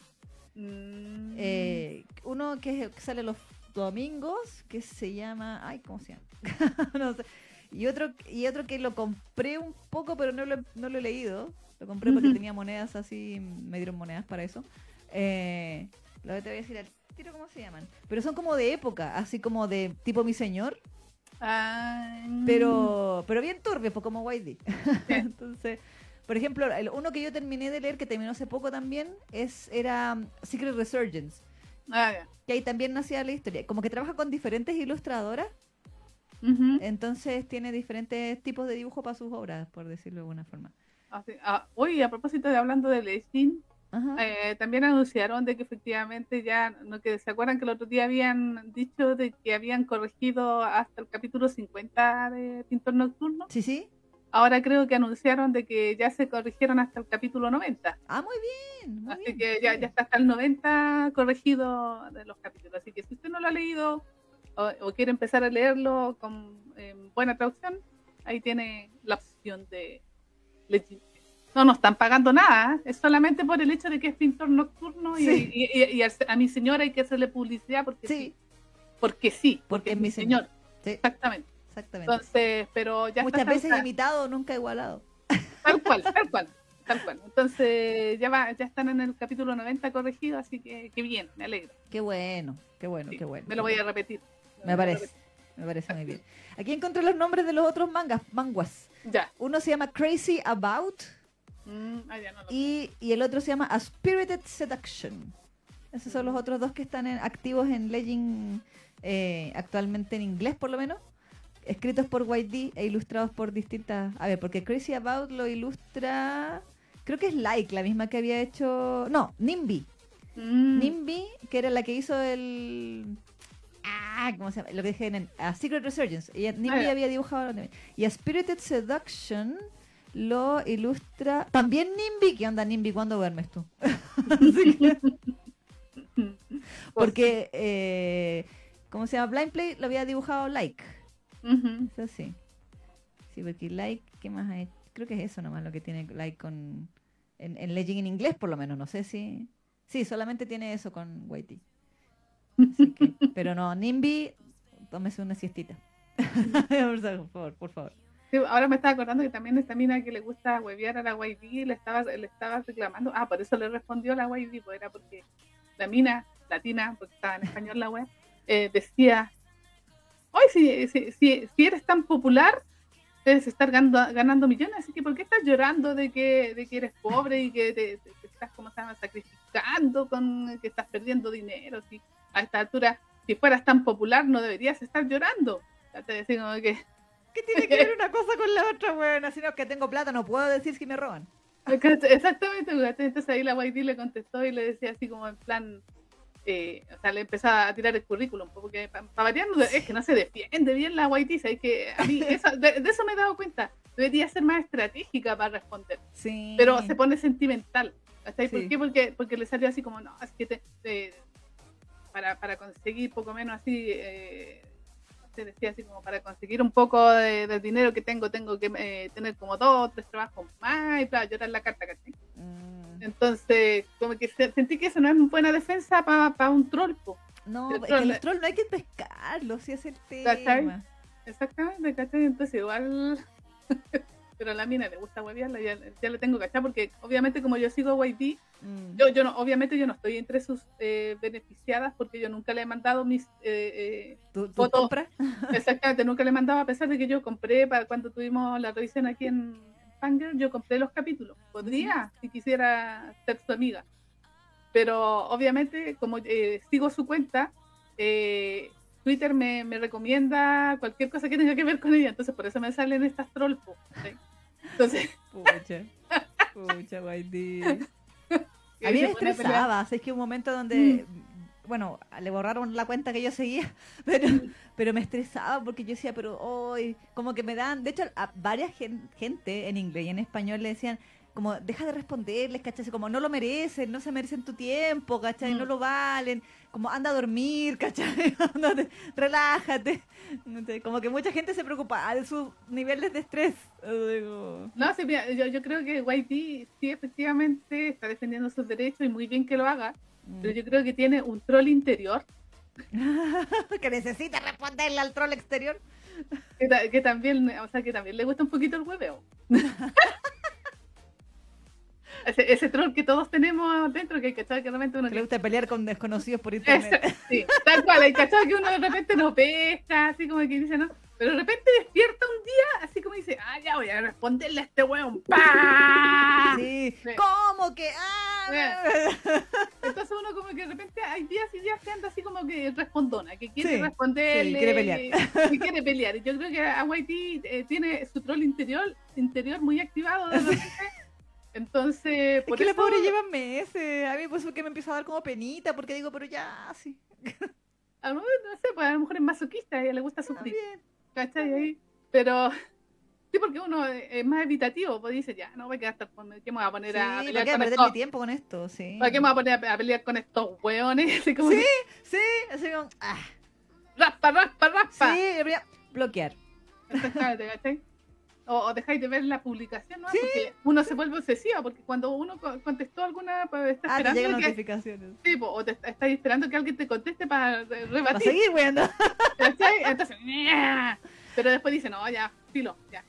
Mm. Eh, uno que, es- que sale los domingos, que se llama. Ay, ¿cómo se llama? no sé. Y otro, y otro que lo compré un poco, pero no lo, no lo he leído. Lo compré porque tenía monedas así, me dieron monedas para eso. Eh, lo que te voy a decir al tiro, ¿cómo se llaman? Pero son como de época, así como de tipo mi señor, Ah, pero, pero bien turbio, pues como YD. Entonces, por ejemplo, el uno que yo terminé de leer, que terminó hace poco también, es era um, Secret Resurgence. Ah, ya. Que ahí también nacía la historia. Como que trabaja con diferentes ilustradoras, entonces tiene diferentes tipos de dibujo para sus obras, por decirlo de alguna forma. Así- ah, oye, a propósito de hablando de Ajá. Eh, también anunciaron de que efectivamente ya, no que se acuerdan que el otro día habían dicho de que habían corregido hasta el capítulo 50 de Pintor Nocturno. Sí, sí. Ahora creo que anunciaron de que ya se corrigieron hasta el capítulo 90. Ah, muy bien. Muy Así bien, que ya, está hasta el 90 corregido de los capítulos. Así que si usted no lo ha leído o, o quiere empezar a leerlo con eh, buena traducción, ahí tiene la opción de Legend. No nos están pagando nada, ¿eh? es solamente por el hecho de que es pintor nocturno y, Sí. y- y- y al- a mi señora hay que hacerle publicidad porque sí. Sí, Porque sí, porque, Porque es mi señor. Sí. Exactamente. exactamente. Entonces, pero ya Muchas veces salta- imitado, nunca igualado. Tal cual, tal cual, tal cual. Entonces ya va, ya están en el capítulo 90 corregido, así que, que bien, me alegro. Qué bueno, qué bueno, Sí, qué bueno. Me lo voy a repetir. Me parece, me parece muy bien. Aquí encontré los nombres de los otros mangas, manguas. Ya. Uno se llama Crazy About Mm, ah, ya no lo- y, y el otro se llama A Spirited Seduction. Esos son los otros dos que están en- activos en Legend eh, actualmente en inglés, por lo menos. Escritos por YD e ilustrados por distintas. A ver, porque Crazy About lo ilustra creo que es Like, la misma que había hecho, no, Nimby. Mm. Nimby, que era la que hizo el Ah, ¿cómo se llama? Lo que dije en a Secret Resurgence. Y Nimby Ah, ya. había dibujado. Y a Spirited Seduction lo ilustra también Nimby. ¿Qué onda Nimby? ¿Cuándo duermes tú? Porque eh, ¿cómo se llama? Blind Play lo había dibujado Like. Eso sí. Sí, porque Like, ¿qué más hay? Creo que es eso nomás lo que tiene Like con. En, en Legend en inglés, por lo menos. No sé si. Sí, solamente tiene eso con Whitey. Que- pero no, Nimby, tómese una siestita. por favor, por favor. Ahora me estaba acordando que también esta mina que le gusta huevear a la YB le estaba, le estaba reclamando. Ah, por eso le respondió la YB, pues era porque la mina latina, porque estaba en español la web, eh, decía: Hoy, si, si, si, eres tan popular, debes estar ganando, ganando millones, así que ¿por qué estás llorando de que, de que eres pobre y que te, estás, como llama, sacrificando, con que estás perdiendo dinero? Si a esta altura, si fueras tan popular, no deberías estar llorando. Te decía como que. ¿Qué tiene que ver una cosa con la otra, weón? Así no, que tengo plata, no puedo decir si me roban. Exactamente, entonces ahí la YT le contestó y le decía así como en plan, eh, o sea, le empezaba a tirar el currículum, porque para variar no- es que no se defiende bien la YT, ¿sabes? que a mí eso- de, de eso me he dado cuenta, debería ser más estratégica para responder, Sí. pero se pone sentimental. ¿Por Sí. qué? Porque, porque le salió así como, no, es que te, te- para, para conseguir poco menos así, eh, se decía así como para conseguir un poco de, del dinero que tengo, tengo que eh, tener como dos o tres trabajos más y para llorar la carta, ¿cachai? Mm, Entonces, como que se- sentí que eso no es buena defensa para un troll, po. No, El troll- no hay que pescarlos, si es el ¿Cachai? tema. Exactamente, ¿cachai? Entonces igual... Pero a la mina le gusta huevearla, ya, ya le tengo cachai, porque obviamente como yo sigo a Mm. yo, yo no, obviamente yo no estoy entre sus eh, beneficiadas porque yo nunca le he mandado mis... eh, ¿Tú, tú foto- compras? eh, exactamente, nunca le he mandado a pesar de que yo compré, para cuando tuvimos la revisión aquí en Fangirl, yo compré los capítulos. Podría, si quisiera ser su amiga. Pero obviamente, como eh, sigo su cuenta, eh, Twitter me, me recomienda cualquier cosa que tenga que ver con ella. Entonces, por eso me salen estas troll. po, ¿sí? Entonces, Pucha. Pucha, A mí me estresaba, es que un momento donde, bueno, le borraron la cuenta que yo seguía, pero, pero me estresaba porque yo decía, pero hoy, como que me dan, de hecho, a varias gen- gente en inglés y en español le decían, como, deja de responderles, ¿cachai? Como, no lo merecen, no se merecen tu tiempo, ¿cachai? No Mm. lo valen, como, anda a dormir, ¿cachai? Relájate. Como que mucha gente se preocupa de sus niveles de estrés. No, sí, mira, yo, yo creo que YT sí efectivamente está defendiendo sus derechos y muy bien que lo haga, mm. pero yo creo que tiene un troll interior que necesita responderle al troll exterior. que también, o sea, que también le gusta un poquito el hueveo. ese, ese troll que todos tenemos dentro, que cachado que realmente uno Que le gusta pelear con desconocidos por internet. sí, tal cual, el cachado que uno de repente no pesca, así como que dice, no, pero de repente despierta un día, así como dice, ah, ya voy a responderle a este weón, ¡Pah! Sí. Sí. ¿Cómo que? Ah, Entonces uno como que de repente hay días y días que anda así como que respondona, que quiere Sí, responderle, sí, quiere pelear. que quiere pelear. Y yo creo que a eh, tiene su troll interior, interior muy activado de repente. Entonces, Es por que la eso, pobre lleva meses. A mí pues porque me empieza a dar como penita, porque digo, pero ya, sí. a lo mejor, no sé, pues a lo mejor es masoquista, a ella le gusta sufrir. ¿cachai? Ahí. Pero sí, porque uno es más evitativo, pues dice, ya, no voy a quedar hasta ¿qué me voy a poner Sí, a ¿para pelear qué con perder mi tiempo con esto? Sí. ¿Para qué me voy a poner a, pelear con estos hueones? Así como Sí. que, Sí, así como, ah, raspa, raspa, raspa. sí, bloquear. Exactamente, ¿cachai? O, o dejáis de ver la publicación, ¿no? Porque uno se vuelve obsesivo, porque cuando uno co- contestó alguna, pues está Ah, te llegan esperando que... notificaciones. Sí, o te estás esperando que alguien te conteste para Para rebatir, seguir, weón. Entonces, pero después dice, no, ya, filo, ya.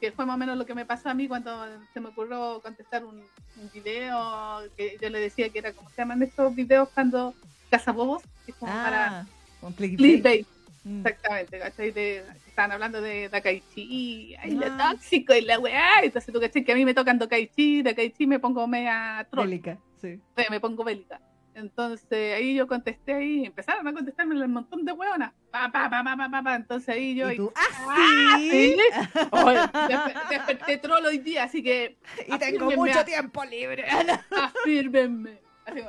Que fue más o menos lo que me pasó a mí cuando se me ocurrió contestar un, un video que yo le decía que era, ¿cómo se llaman estos videos cuando cazabobos? Que es como para Ah, con clickbait. Mm. Exactamente, ¿cachai? De, estaban hablando de Dakaichi, ay, lo Ah. tóxico y la weá. Entonces tú, ¿cachai? Que a mí me tocan Dakaichi, Dakaichi me pongo media troll, Bélica, sí. me pongo bélica. Entonces ahí yo contesté ahí, empezaron a contestarme un montón de hueonas. Pa, pa, pa, pa, pa, pa, Entonces ahí yo. ¿Y tú? ¡Ah, ¡Ah, sí! Oye, despe- desperté troll hoy día, así que Y tengo mucho tiempo libre. afírmenme. Así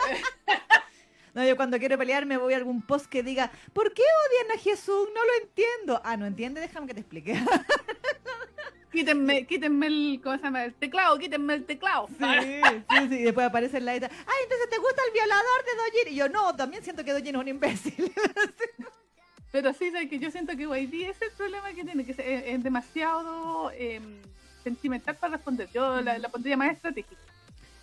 No, yo cuando quiero pelear me voy a algún post que diga, ¿por qué odian a Jesús? No lo entiendo. Ah, ¿no entiende? Déjame que te explique. quítenme, quítenme el, ¿cómo se llama? El teclado, quítenme el teclado. Sí, sí, sí. Y después aparece la letra, ay, entonces te gusta el violador de Dojin. Y yo, no, también siento que Dojin es un imbécil. Pero sí, ¿sabes que yo siento que YD ese es el problema que tiene, que es, es- demasiado em, sentimental para responder. Yo la, la pondría más estratégica.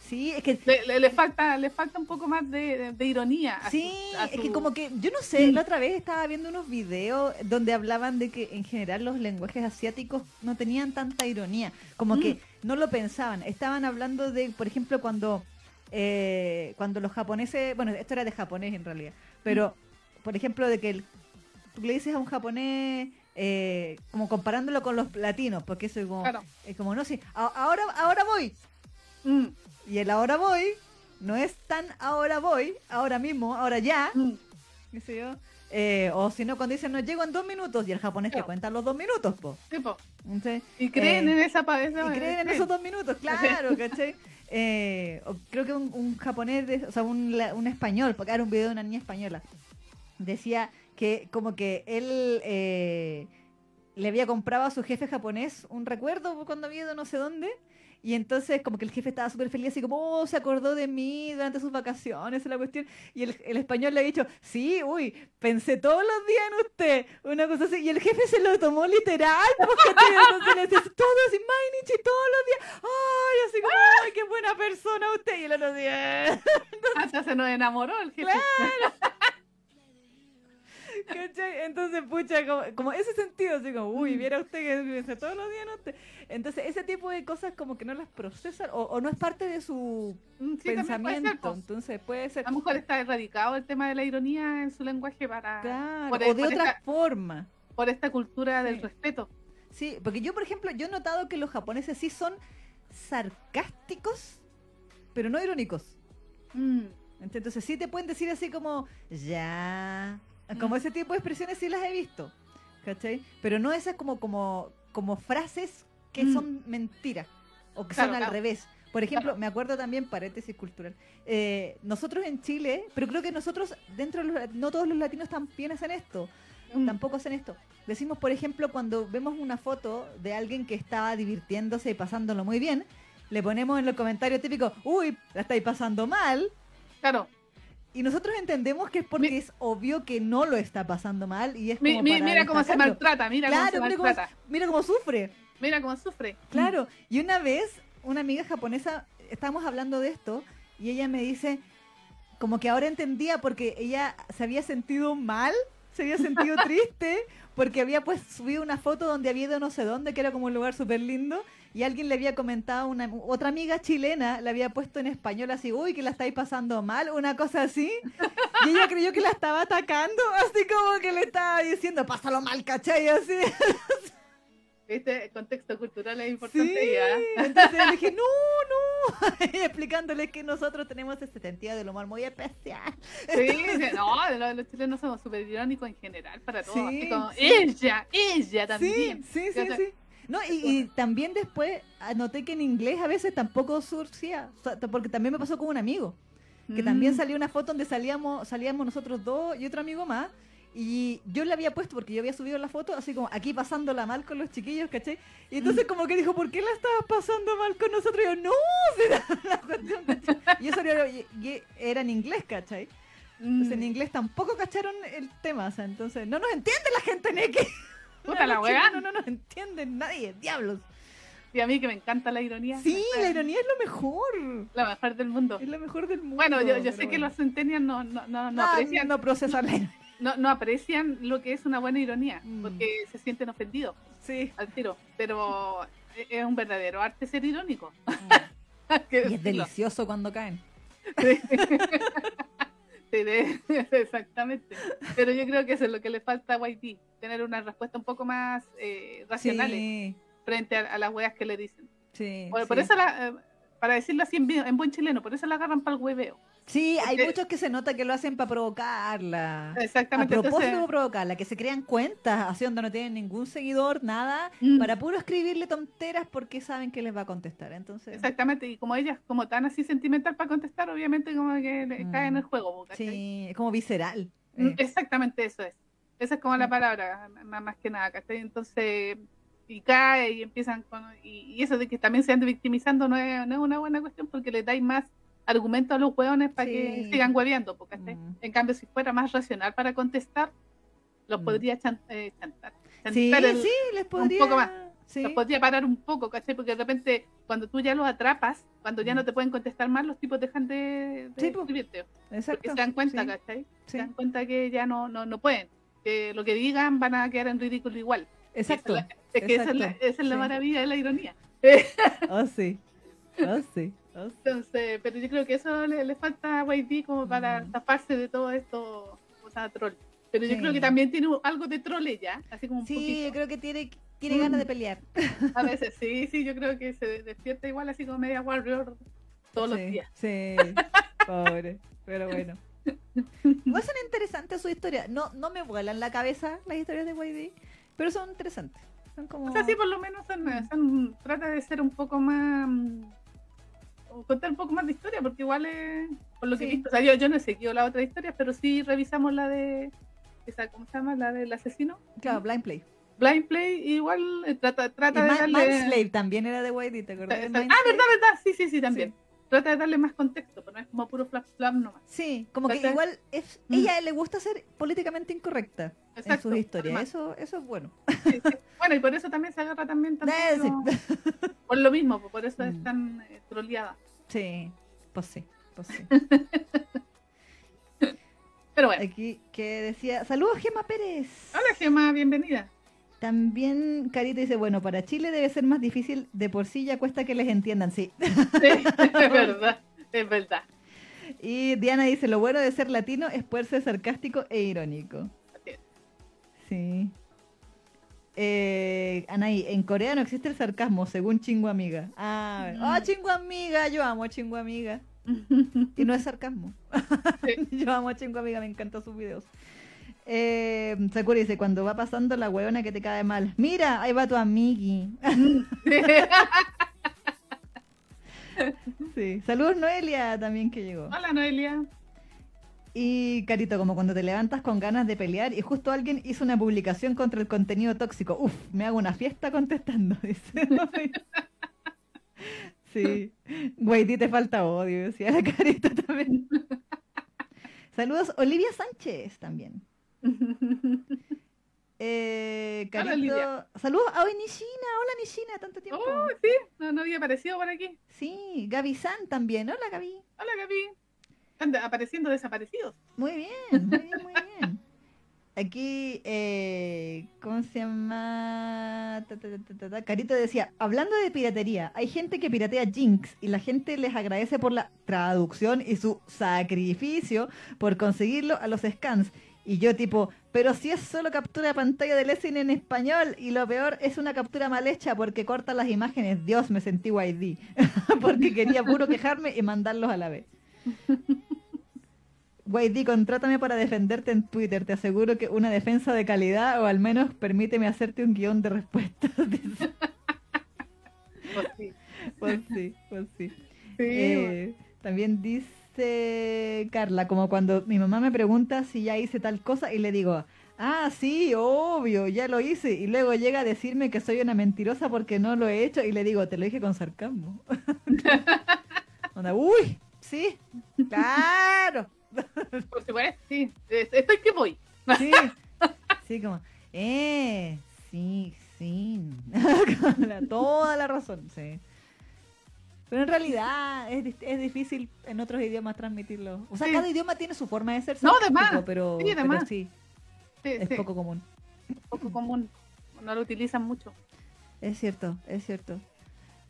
Sí, es que Le, le- le falta, le falta un poco más de, ironía. a Sí, su- a es que como que, yo no sé, la otra vez estaba viendo unos videos donde hablaban de que en general los lenguajes asiáticos no tenían tanta ironía, como que Mm. no lo pensaban. Estaban hablando de, por ejemplo, cuando, eh, cuando los japoneses, bueno, esto era de japonés en realidad, pero, por ejemplo, de que el- tú le dices a un japonés, eh, como comparándolo con los latinos, porque eso es como, Claro. es como no sé, a- ahora, ahora voy, Mm, y el ahora voy no es tan ahora voy, ahora mismo, ahora ya, mm. qué sé yo. Eh, o si no, cuando dicen no llego en dos minutos y el japonés te cuenta los dos minutos, po. Sí, po. Entonces, Y creen eh, en esa pavesa. y creen en esos dos minutos, claro, ¿cachai? Eh, creo que un, un japonés, de- o sea, un, un español, porque era un video de una niña española, decía que como que él eh, le había comprado a su jefe japonés un recuerdo cuando había ido no sé dónde. Y entonces como que el jefe estaba súper feliz, así como, oh, se acordó de mí durante sus vacaciones, la cuestión. Y el, el español le ha dicho, sí, uy, pensé todos los días en usted, una cosa así. Y el jefe se lo tomó literal, porque entonces le decía, todo así, Mainichi, todos los días. Ay, así como, ay, qué buena persona usted. Y el otro día, Hasta se nos enamoró el jefe. ¿Cachai? Entonces, pucha, como, como ese sentido, así como, uy, viera usted que piensa todos los días usted. Entonces, ese tipo de cosas como que no las procesan o, o no es parte de su Mm, sí, también puede ser, pensamiento. Entonces, puede ser, A lo mejor está erradicado el tema de la ironía en su lenguaje para claro, por, o de por otra esta, forma. por esta cultura del Sí. respeto. Sí, porque yo, por ejemplo, yo he notado que los japoneses sí son sarcásticos, pero no irónicos. Mm, Entonces, sí te pueden decir así como, ya. Como Mm. ese tipo de expresiones sí las he visto. ¿Cachai? Pero no esas como, como, como frases que Mm. son mentiras. O que Claro, son al claro. revés. Por ejemplo, Claro. me acuerdo también, paréntesis cultural, eh, nosotros en Chile, pero creo que nosotros, dentro de los, no todos los latinos también hacen esto, mm, tampoco hacen esto. Decimos, por ejemplo, cuando vemos una foto de alguien que estaba divirtiéndose y pasándolo muy bien, le ponemos en los comentarios típicos, uy, la estáis pasando mal, Claro. Y nosotros entendemos que es porque Mi- es obvio que no lo está pasando mal y es como mi- para mira cómo se maltrata, mira Claro, cómo se mira cómo, mira cómo sufre. Mira cómo sufre. Claro. Y una vez, una amiga japonesa, estábamos hablando de esto y ella me dice, como que ahora entendía porque ella se había sentido mal, se había sentido triste, porque había pues subido una foto donde había ido no sé dónde, que era como un lugar súper lindo, y alguien le había comentado, una otra amiga chilena le había puesto en español así, uy, que la estáis pasando mal, una cosa así, y ella creyó que la estaba atacando, así como que le estaba diciendo, pásalo mal, ¿cachai? Así. ¿Viste? Contexto cultural es importante. Sí, ya. entonces le dije, no, no, y explicándole que nosotros tenemos este sentido del humor muy especial. Sí, no, los, los chilenos somos súper irónicos en general para todo. Sí, así como, sí. ella, ella también. sí, sí, sí. No, y, y también después anoté que en inglés a veces tampoco surcía, porque también me pasó con un amigo, que mm, también salió una foto donde salíamos, salíamos nosotros dos y otro amigo más, y yo le había puesto, porque yo había subido la foto, así como aquí pasándola mal con los chiquillos, ¿cachai? Y entonces como que dijo, ¿por qué la estabas pasando mal con nosotros? Y yo, no, la cuestión, ¿cachai? Y eso era, en inglés, ¿cachai? Entonces en mm, inglés tampoco cacharon el tema, o sea, entonces no nos entiende la gente en X. Puta la weá. chilenos No nos entienden nadie, diablos. Y a mí que me encanta la ironía. Sí, la ironía es lo mejor. La mejor del mundo. Es lo mejor del mundo. Bueno, yo, yo sé que los centenias no, no, no, no Ah, aprecian, no procesan la ironía. no, no aprecian lo que es una buena ironía, Mm. porque se sienten ofendidos Sí. al tiro. Pero es- es un verdadero arte ser irónico. Que Y es delicioso cuando caen. Sí. De- exactamente. Pero yo creo que eso es lo que le falta a YT, tener una respuesta un poco más eh, racionales Sí, frente a, a las weas que le dicen. sí. Por, eso, la, eh, para decirlo así en, en buen chileno, por eso la agarran para el hueveo. Sí, hay Porque- muchos que se nota que lo hacen para provocarla. Exactamente. A propósito entonces- de provocarla, que se crean cuentas así donde no tienen ningún seguidor, nada, Mm. para puro escribirle tonteras porque saben que les va a contestar. Entonces, Exactamente, y como ella es como tan así sentimental para contestar, obviamente como que le Mm. cae en el juego. ¿cachai? sí, es como visceral. Mm, eh. Exactamente eso es. Esa es como la palabra, más, más que nada, ¿cachai? Entonces, y cae y empiezan con... Y, y eso de que también se ande victimizando no es, no es una buena cuestión porque le dais más argumentos a los hueones para que sigan hueveando, po, ¿cachai? Mm. En cambio, si fuera más racional para contestar, los Mm. podría chan- eh, chantar. Sí, chantar el- sí, les podría. poco más. Sí. los podría parar un poco, ¿cachai? Porque de repente, cuando tú ya los atrapas, cuando ya Mm. no te pueden contestar más, los tipos dejan de, de Sí, escribirte. Exacto. Porque se dan cuenta, ¿cachai? Se dan cuenta que ya no, no, no pueden. Que lo que digan van a quedar en ridículo igual. Exacto. Esa es, la, es que esa es la, esa es la maravilla de la ironía. Oh, sí. Oh, sí. Sí. Entonces, pero yo creo que eso le, le falta a YD como para Mm. taparse de todo esto, o sea, troll. Pero yo Sí. creo que también tiene algo de troll ella, así como un Sí, yo poquito. creo que tiene, tiene Mm. ganas de pelear. A veces, sí, sí, yo creo que se despierta igual así como media warrior todos los Sí, días. Sí, pobre, pero bueno. Igual son interesantes sus historias. No, no me vuelan la cabeza las historias de YD, pero son interesantes. Son como... O sea, sí, por lo menos son, son- trata de ser un poco más. Contar un poco más de historia, porque igual es. Por lo que he visto, o sea, yo, yo no he seguido la otra historia, pero sí revisamos la de. Esa, ¿Cómo se llama? La del asesino. Claro, Blind Play. Blind Play, igual eh, trata, Y trata de darle. Manslave también era de YD, ¿te acordás? Ah, verdad, verdad, sí, sí, sí, también. Trata de darle más contexto, pero no es como puro flap flap nomás. Sí, como que igual es, Mm. ella le gusta ser políticamente incorrecta en sus historias. Eso, eso es bueno. Sí, sí. Bueno, y por eso también se agarra también tanto. Sí. Por lo mismo, pues, por eso Mm. es tan eh, troleada. Sí, pues sí, pues sí. Pero bueno, Aquí que decía, saludos Gema Pérez. hola Gemma, bienvenida. También Carita dice, bueno, para Chile debe ser más difícil, de por sí ya cuesta que les entiendan, sí. Sí, es verdad, es verdad. Y Diana dice, lo bueno de ser latino es poder ser sarcástico e irónico. Sí. Eh, Anaí, en Corea no existe el sarcasmo, según Chingo Amiga. Ah, Mm. oh, Chingo Amiga, yo amo a Chingo Amiga. Y no es sarcasmo. Sí. yo amo a Chingo Amiga, me encantan sus videos. Eh, Sakura dice, cuando va pasando la huevona que te cae mal. Mira, ahí va tu amigui. sí. Saludos Noelia también que llegó. Hola Noelia. Y Carito, como cuando te levantas con ganas de pelear y justo alguien hizo una publicación contra el contenido tóxico. Uf, me hago una fiesta contestando, dice. sí. Güey, ti te falta odio, decía la Carito también. Saludos, Olivia Sánchez también. Eh, Carito, saludos a hoy Nishina. Hola Nishina, tanto tiempo. Oh, sí, no, no había aparecido por aquí. Sí, Gaby San también. Hola Gaby. Hola Gaby. Están apareciendo desaparecidos. Muy bien, muy bien, muy bien. Aquí, eh, ¿cómo se llama? Ta, ta, ta. Carito decía, hablando de piratería, hay gente que piratea Jinx y la gente les agradece por la traducción y su sacrificio por conseguirlo a los scans. Y yo tipo, pero si es solo captura de pantalla de Lessing en español y lo peor es una captura mal hecha porque corta las imágenes. Dios, me sentí YD. porque quería puro quejarme y mandarlos a la vez. YD, contrátame para defenderte en Twitter. Te aseguro que una defensa de calidad o al menos permíteme hacerte un guion de respuestas. Pues sí. pues sí, pues sí. Sí, Eh, también dice Carla, como cuando mi mamá me pregunta si ya hice tal cosa y le digo, ah, sí, obvio, ya lo hice. Y luego llega a decirme que soy una mentirosa porque no lo he hecho y le digo, te lo dije con sarcasmo. Onda, Uy, sí, claro. por supuesto, sí. Estoy que voy. Sí, sí, como, eh, sí, sí. Con la- toda la razón, sí. Pero en realidad es, es difícil en otros idiomas transmitirlo. O sea, Sí. cada idioma tiene su forma de ser. No, sarcástico, además. pero Sí, pero además. sí, Sí, es poco común. poco común. No lo utilizan mucho. Es cierto, es cierto.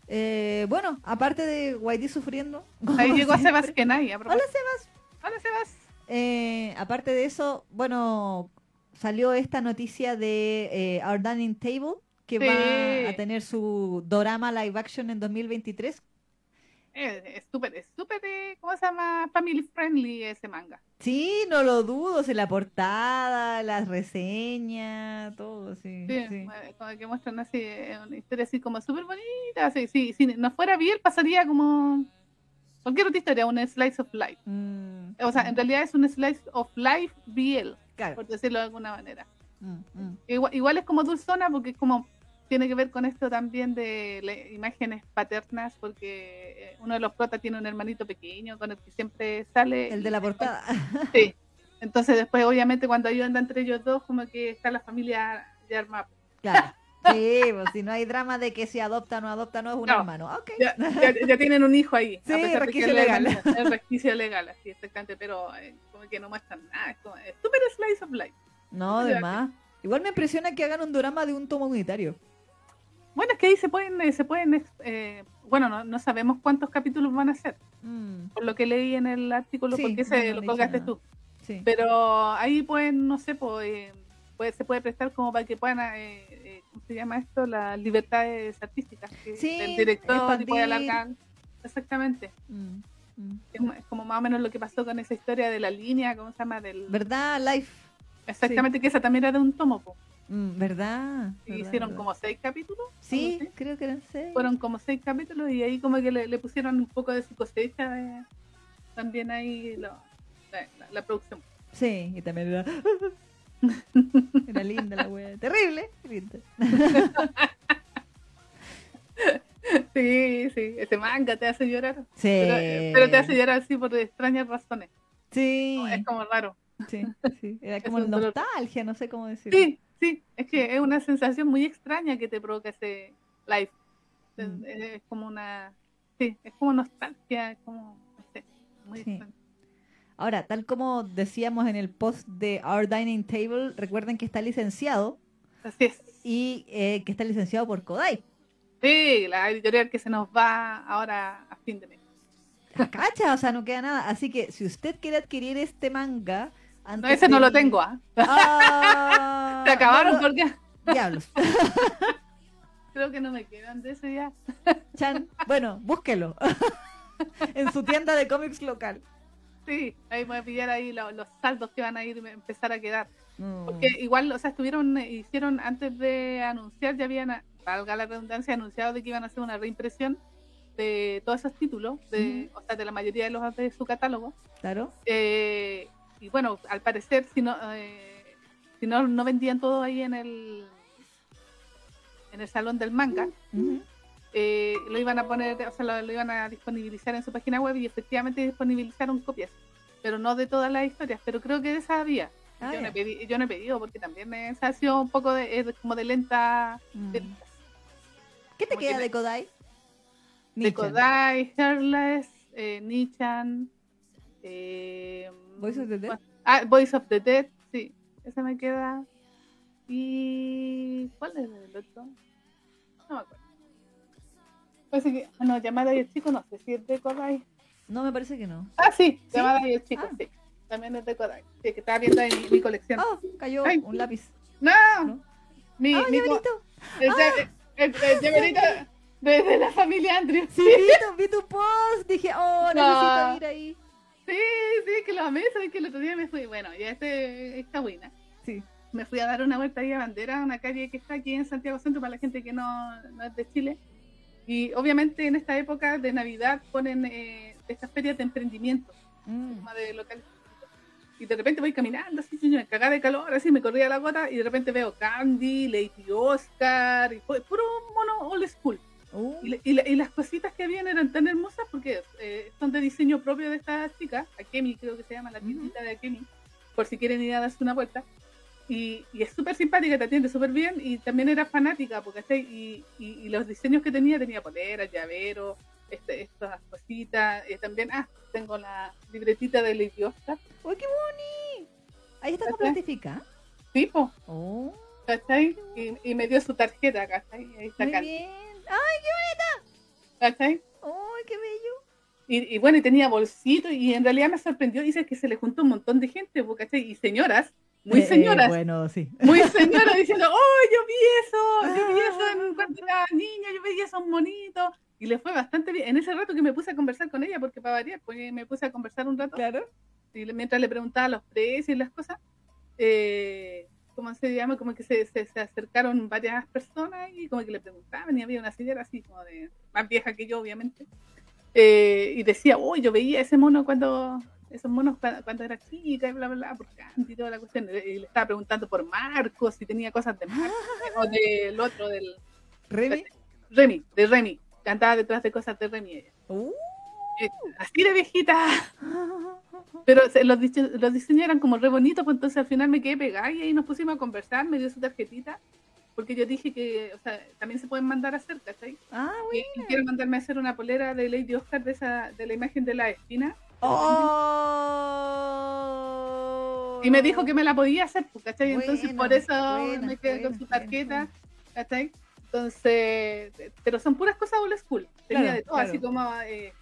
Eh, bueno, aparte de Whitey sufriendo. Ahí llegó Sebas Kenai. a Hola. Sebas. Hola Sebas. Eh, aparte de eso, bueno, salió esta noticia de eh, Our Dining Table, que Sí. va a tener su dorama live action en 2023. Es súper, es súper, eh, ¿cómo se llama? Family friendly ese manga. Sí, no lo dudo, si la portada, las reseñas, todo, sí. Sí, sí. eh, como que muestran así, eh, una historia así como súper bonita. Así, sí, si no fuera bien, pasaría como cualquier otra historia, un slice of life. Mm, O sea, en mm, realidad es un slice of life BL, claro. por decirlo de alguna manera. Mm, mm. Igual, igual es como dulzona porque es como tiene que ver con esto también de le- imágenes paternas porque eh, uno de los protas tiene un hermanito pequeño con el que siempre sale El de la portada. sí entonces después obviamente cuando ellos andan entre ellos dos como que está la familia ya armada Claro. Sí, pues si no hay drama de que si adopta o no adopta, no es un No. hermano. Ok. ya, ya- ya tienen un hijo ahí Sí, a pesar de que es legal. Es resquicio legal así exactamente pero eh, como que no muestran nada es como slice of life No, además. Igual me impresiona que hagan un drama de un tomo unitario. Bueno es que ahí se pueden eh, se pueden eh, bueno no, no sabemos cuántos capítulos van a ser Mm, por lo que leí en el artículo Sí, porque no han lo colgaste nada. tú sí. Pero ahí pueden, no sé, pues, puede- se puede prestar como para que puedan, eh, eh, ¿cómo se llama esto? Las libertades artísticas que Sí, del director puede alargar. Exactamente. Mm, mm. Es como más o menos lo que pasó con esa historia de la línea, ¿cómo se llama? Del, ¿Verdad? Life. exactamente, que esa también era de un tomo, po. Mm, ¿Verdad? Y ¿Verdad, hicieron como seis capítulos. Sí, creo que eran seis. Fueron como seis capítulos y ahí como que le, le pusieron un poco de su cosecha de- también ahí lo- la, la- la producción. Sí, y también era. era linda la wea. Terrible. linda. Sí, sí, ese manga te hace llorar. Sí. Pero, eh, pero te hace llorar así por extrañas razones. Sí. No, es como raro. sí, sí. Era como nostalgia, no sé cómo decirlo. Sí, sí, es que es una sensación muy extraña que te provoca ese live. Es, Mm. es como una. Sí, es como nostalgia, es como. No sé, muy Sí. extraño. Ahora, tal como decíamos en el post de Our Dining Table, recuerden que está licenciado Así es. y eh, que está licenciado por Kodai. Sí, la editorial que se nos va ahora a fin de mes. Cacha, o sea, no queda nada. Así que si usted quiere adquirir este manga. No, antes ese no lo tengo, ¿ah? Ah, Se acabaron no lo- porque Diablos. creo que no me quedan de ese ya. Chan, bueno, búsquelo. en su tienda de cómics local. Sí, ahí voy a pillar ahí lo- los saldos que van a ir a empezar a quedar. Mm. Porque igual, o sea, estuvieron, eh, hicieron antes de anunciar, ya habían, valga la redundancia, anunciado de que iban a hacer una reimpresión de todos esos títulos, de, o sea, de la mayoría de los de su catálogo. Claro. Eh, y bueno, al parecer, si no, eh, si no, no vendían todo ahí en el en el salón del manga, eh, lo iban a poner, o sea, lo, lo iban a disponibilizar en su página web y efectivamente disponibilizaron copias, pero no de todas las historias, pero creo que de esa había. Ah, yo, no he pedi- yo no he pedido porque también me ha sido un poco de, como de lenta. Mm. De, ¿Qué te que queda de Kodai? de. Kodai, Hairless, eh, Nichan, eh, Voice of the Dead. Ah, Voice of the Dead, sí, esa me queda. ¿Y cuál es el otro? No me acuerdo. Parece que, ah, no, Llamada y el Chico, no sé si es de Kodai. No, me parece que no. Ah, sí, ¿Sí? Llamada y el Chico, Ah. sí. También es de Kodai. Sí, que estaba viendo en mi, mi colección. Oh, cayó Ay. un lápiz. ¡No! ¿No? Mi, ¡Ah, mi llaverito! el, lla- el, el llaverito de, de la familia Andrew. Sí, vi tu, vi tu post. Dije, oh, necesito No. ir ahí. Sí, sí, que lo amé, sabes que el otro día me fui, bueno, ya este esta buena. Sí. Me fui a dar una vuelta ahí a Bandera, una calle que está aquí en Santiago Centro para la gente que no, no es de Chile. Y obviamente en esta época de Navidad ponen eh, estas ferias de emprendimiento, Mm. de locales. Y de repente voy caminando, así, me cagaba de calor, así me corría la gota, y de repente veo Candy, Lady Oscar, y pu- puro mono old school. Uh, Y, la- y la- y las cositas que habían eran tan hermosas porque eh, son de diseño propio de esta chica, Akemi creo que se llama la tiendita de Akemi, por si quieren ir a darse una vuelta. Y, y es súper simpática, te atiende súper bien y también era fanática porque y, y, los diseños que tenía, tenía poleras, llaveros, este, estas cositas, eh, también, ah, tengo la libretita de Lady Oscar, ¡Uy, qué bonito! Ahí está plastifica. tipo, Oh, ¿cachai? Y, y me dio su tarjeta, ¿cachai? Ahí está muy bien. ¡Ay, ¿cachai? qué ¡Ay, qué bello! Y, y bueno, y tenía bolsito y en realidad me sorprendió, dice que se le juntó un montón de gente, po, ¿cachai? Y señoras, muy Eh, eh, señoras, bueno, sí. muy señoras diciendo, oh, yo vi eso, yo vi eso en, cuando era niña, yo veía esos monitos. y le fue bastante bien. En ese rato que me puse a conversar con ella, porque para variar, pues me puse a conversar un rato. Claro. Y mientras le preguntaba los precios y las cosas, eh, ¿cómo se llama? Como que se, se, se, acercaron varias personas y como que le preguntaban y había una señora así como de más vieja que yo, obviamente. Eh, y decía, uy, yo veía ese mono cuando, esos monos cuando, era chica y bla, bla, bla, por Candy y toda la cuestión. Y le estaba preguntando por Marcos, si tenía cosas de Marcos o del otro, del... ¿Remy? Remy, de Remy. Cantaba detrás de cosas de Remy ella. Uh. Eh, así de viejita. Pero los, los diseños eran como re bonitos, pues entonces al final me quedé pegada y ahí nos pusimos a conversar, me dio su tarjetita, porque yo dije que, o sea, también se pueden mandar a hacer, ¿cachai? Ah, y, y, quiero mandarme a hacer una polera de Lady Oscar de esa, de la imagen de la espina. Oh. Y me dijo que me la podía hacer, pues, ¿cachai? Entonces Buena, por eso buena, me quedé con su tarjeta. ¿cachai? Entonces, pero son puras cosas old school. Tenía Claro, de todo, claro. así como eh,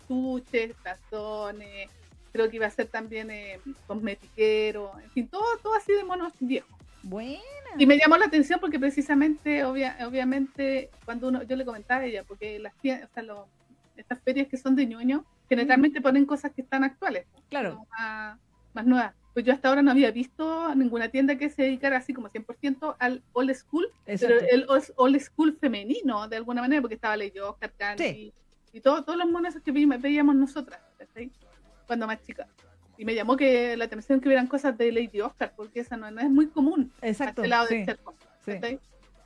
tazones, creo que iba a ser también eh, cosmetiquero, en fin, todo, todo así de monos viejos. Buena. Y me llamó la atención porque precisamente, obvia, obviamente, cuando uno, yo le comentaba a ella, porque las tiendas, o sea, lo- estas ferias que son de ñoño, generalmente ponen cosas que están actuales, Claro. más, más nuevas. Pues yo hasta ahora no había visto ninguna tienda que se dedicara así como 100% al old school, Exacto. pero el old- school femenino, de alguna manera, porque estaba Lady Oscar, Candy, Sí. y todo, todos los monos que veíamos nosotras, ¿cachai? Cuando más chicas. Y me llamó que la atención que hubieran cosas de Lady Oscar, porque esa no, no es muy común Exacto. este lado sí, del cerco. sí.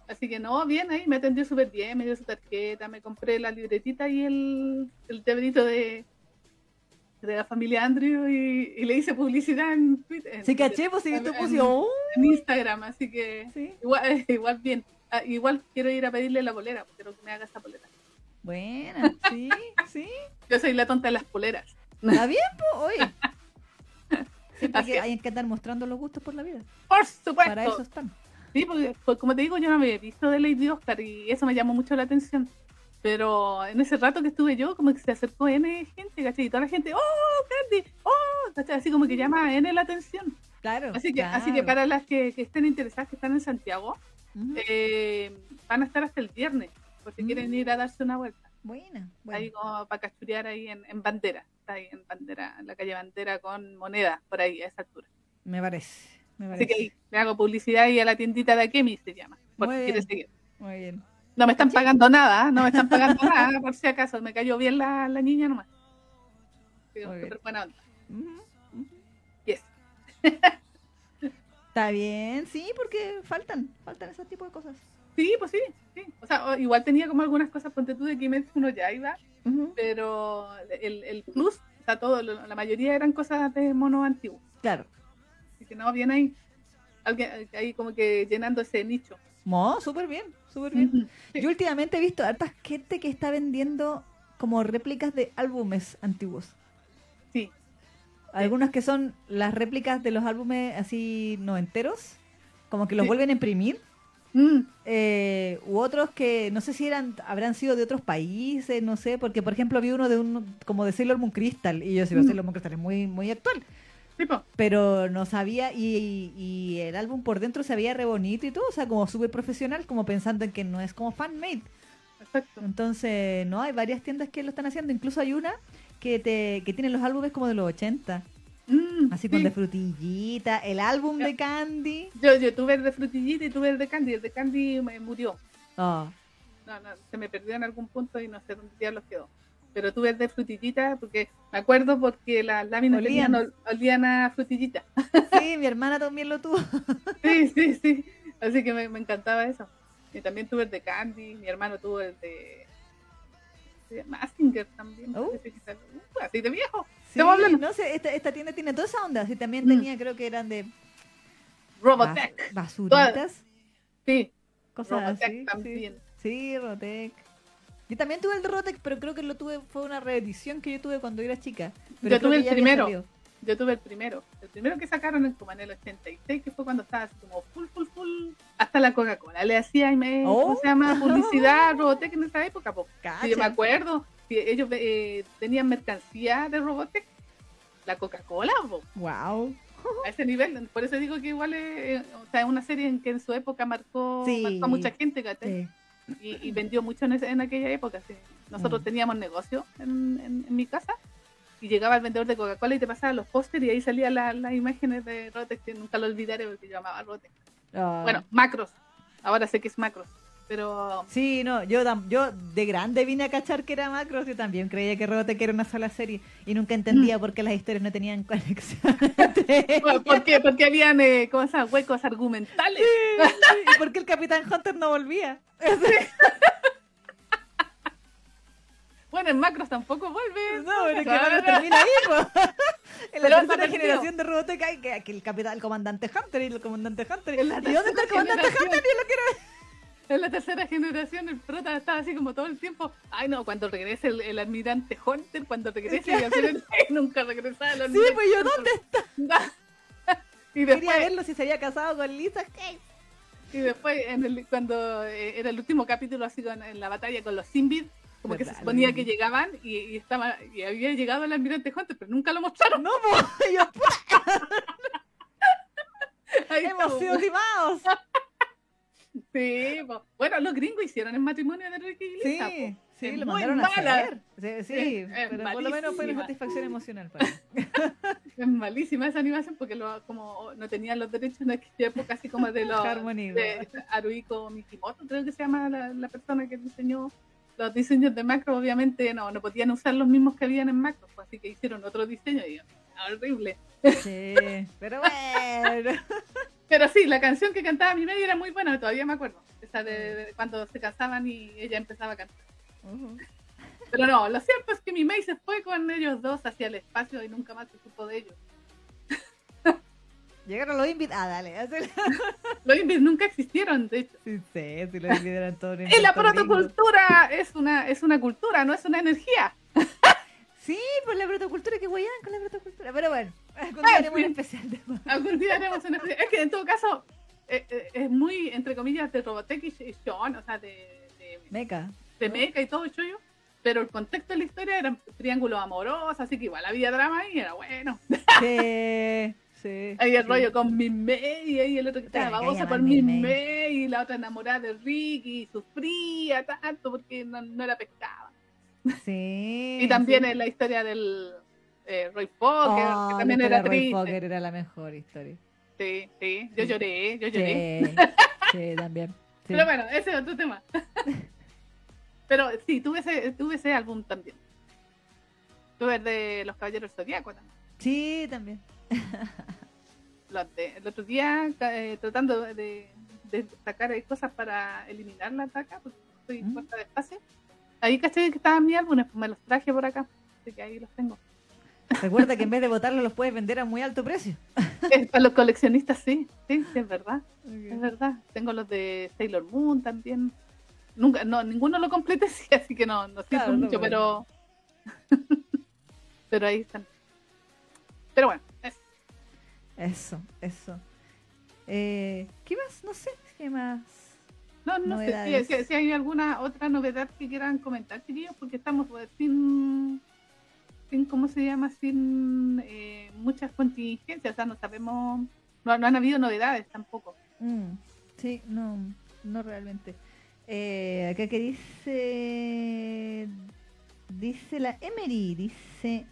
Así que no, bien ahí, me atendió súper bien, me dio su tarjeta, me compré la libretita y el, el llaverito de, de la familia Andrew y, y le hice publicidad en Twitter. Sí, caché, pues en- tú en- en Instagram, así que sí. igual, igual bien. Ah, igual quiero ir a pedirle la polera, porque quiero que me haga esa polera. Buena, sí, sí. Yo soy la tonta de las poleras. Está bien, pues, oye. Siempre que hay que andar mostrando los gustos por la vida. Por supuesto. Para eso están. Sí, porque pues, como te digo, yo no me había visto de Lady Oscar y eso me llamó mucho la atención. Pero en ese rato que estuve yo, como que se acercó N gente, ¿cachai? Y toda la gente, ¡oh, Candy! ¡oh! ¿cachai? Así como que llama a N la atención. Claro. Así que, así que para las que, que estén interesadas, que están en Santiago, eh, van a estar hasta el viernes, por si Mm. quieren ir a darse una vuelta. Buena, Ahí buena. como para cachurear ahí en, en Bandera. Está ahí en Bandera, en la calle Bandera con moneda, por ahí, a esa altura. Me parece. Me Así que parece. ahí le hago publicidad ahí a la tiendita de Akemi, se llama, por Muy si bien. quieres seguir. Muy bien. No me están pagando nada, no me están pagando nada, por si acaso. Me cayó bien la, la niña nomás. Súper buena onda. Yes. Está bien, sí, porque faltan, faltan ese tipo de cosas. Sí, pues sí, sí. O sea, igual tenía como algunas cosas, ponte tú de Kimetsu uno ya iba, pero el, el plus, o sea, todo, la mayoría eran cosas de mono antiguo. Claro. Así que no, bien ahí. Alguien ahí como que llenando ese nicho. No, súper bien, súper bien. Sí. Yo últimamente he visto harta gente que está vendiendo como réplicas de álbumes antiguos. Sí, Algunas que son las réplicas de los álbumes así noventeros, como que los Sí. vuelven a imprimir. Mm, eh, u otros que no sé si eran habrán sido de otros países, no sé, porque por ejemplo vi uno de un como de Sailor Moon Crystal y yo decía, Mm. Sailor Moon Crystal es muy muy actual, pero no sabía y, y el álbum por dentro se veía re bonito y todo, o sea, como súper profesional, como pensando en que no es como fan made. Exacto. Entonces, no, hay varias tiendas que lo están haciendo, incluso hay una que te que tiene los álbumes como de los 80, Mm, así sí. con de frutillita, el álbum de Candy. Yo, yo tuve el de frutillita y tuve el de candy. El de candy me murió. Oh, No, no, se me perdió en algún punto y no sé dónde diablos quedó. Pero tuve el de frutillita porque me acuerdo porque las láminas Olían. tenían, ol- olían a frutillita. sí, mi hermana también lo tuvo. Sí, sí, sí. Así que me, me encantaba eso. Y también tuve el de Candy, mi hermano tuvo el de, de Massinger también. Oh. uh, así de viejo. Sí, no sé, esta, esta tienda tiene toda esa onda. Sí, también Mm. tenía, creo que eran de Robotech. bas- basuritas, Sí, cosas Robotech así. sí. también. Sí, Robotech. Yo también tuve el de Robotech, pero creo que lo tuve, fue una reedición que yo tuve cuando era chica. Pero Yo tuve el primero. Yo tuve el primero. El primero que sacaron en, como en el 86, que fue cuando estaba así como full, full, full. Hasta la Coca-Cola le hacía, y me, Oh. ¿cómo se llama? Publicidad, Robotech en esa época. po. Sí, yo me acuerdo. Ellos eh, tenían mercancía de Robotech. La Coca-Cola, Wow. a ese nivel. Por eso digo que igual es, eh, o sea, es una serie en que en su época marcó, Sí. marcó a mucha gente. Y, y vendió mucho en, ese- en aquella época. Sí. Nosotros Mm. teníamos negocio en, en- en mi casa y llegaba el vendedor de Coca-Cola y te pasaba los pósteres y ahí salían la- las imágenes de Rotex, que nunca lo olvidaré porque yo amaba Rotex. Ah. Bueno, Macros. Ahora sé que es Macros. Pero Sí, no, yo, de grande vine a cachar que era Macros, yo también creía que Robotech era una sola serie y nunca entendía por qué las historias no tenían conexión. entre ¿por, qué? Porque habían eh, ¿cómo se llama? huecos argumentales. ¿Y por qué el Capitán Hunter no volvía? Bueno, en Macros tampoco vuelve. No, pero que no termina ahí, po. En la tercera generación de Robotech hay que, que el capitán, el comandante Hunter y el comandante Hunter. ¿Y dónde está el comandante generación. Hunter? Yo lo quiero ver. En la tercera generación el prota estaba así como todo el tiempo. Ay no, cuando regrese el, el almirante Hunter, cuando regrese y al final nunca regresaba el Sí, almirante. pues yo, ¿dónde está? y Quería después, verlo si se había casado con Lisa Kate. y después en el, cuando eh, era el último capítulo así con- en la batalla con los Simbid, como que se suponía que llegaban y, y estaba y había llegado el almirante Hunter, pero nunca lo mostraron. No, po, yo, hemos sido timados. Sí, po. bueno, los gringos hicieron el matrimonio de Ricky y Lisa. Sí, po. sí, Es lo mandaron a mala. hacer. Sí, sí, es pero por lo menos fue una satisfacción emocional para. Es malísima esa animación porque lo, como no tenían los derechos en aquella época, así como de los Harmony, de Haruhiko Mikimoto, creo que se llama la, la persona que diseñó los diseños de Macro, obviamente no, no podían usar los mismos que habían en Macro, pues, así que hicieron otro diseño y horrible. Sí, pero bueno. Pero sí, la canción que cantaba mi media era muy buena, todavía me acuerdo. Esa de, de cuando se casaban y ella empezaba a cantar. Ujú. Pero no, lo cierto es que mi May se fue con ellos dos hacia el espacio y nunca más se supo de ellos. Llegaron los invitados. Ah, dale. hazle. Los Invis nunca existieron, de hecho. Sí, sí, sí, los invitados eran todos Y la protocultura es una, es una cultura, no es una energía. Sí, pues la protocultura, que guayán con la protocultura. Pero bueno, algún día haremos un especial de Algún día haremos una Es que en todo caso eh, eh, es muy, entre comillas, de Robotech y Sean, o sea, de, de, Meca. de mecha y todo el chollo. Pero el contexto de la historia era triángulo amoroso, así que igual había drama y era bueno. Sí, sí. Ahí el sí. rollo con Min May, y el otro que estaba babosa por May. May, y la otra enamorada de Ricky, y sufría tanto porque no, no la pescaba. Sí. Y también sí. en la historia del eh, Roy Fokker, Oh, que la también era Roy triste. Fokker era la mejor historia. Sí, sí, yo lloré, yo lloré. Sí, sí, también. sí. Pero bueno, ese es otro tema. Pero sí, tuve ese, tuve ese álbum también. Tuve el de Los Caballeros Zodíaco también. Sí, también. De- el otro día, eh, tratando de, de sacar cosas para eliminar la ataca, porque estoy Mm. corta de espacio. Ahí caché que estaban mis álbumes, pues me los traje por acá. Así que ahí los tengo. Recuerda que en vez de botarlos los puedes vender a muy alto precio. Para los coleccionistas, sí, sí, sí, es verdad. Es verdad. Tengo los de Sailor Moon también. Nunca, no, ninguno lo completé, sí, así que no, no siento Claro, mucho, pero. pero ahí están. Pero bueno, es- Eso, eso. Eh, ¿Qué más? No sé, ¿qué más? no, no sé si, si- si hay alguna otra novedad que quieran comentar, chiquillos, porque estamos sin, sin, ¿cómo se llama? Sin eh, muchas contingencias, o sea, no sabemos, no, no han habido novedades tampoco. Mm, sí, no, no realmente. Eh, acá que dice, dice la Emery, dice,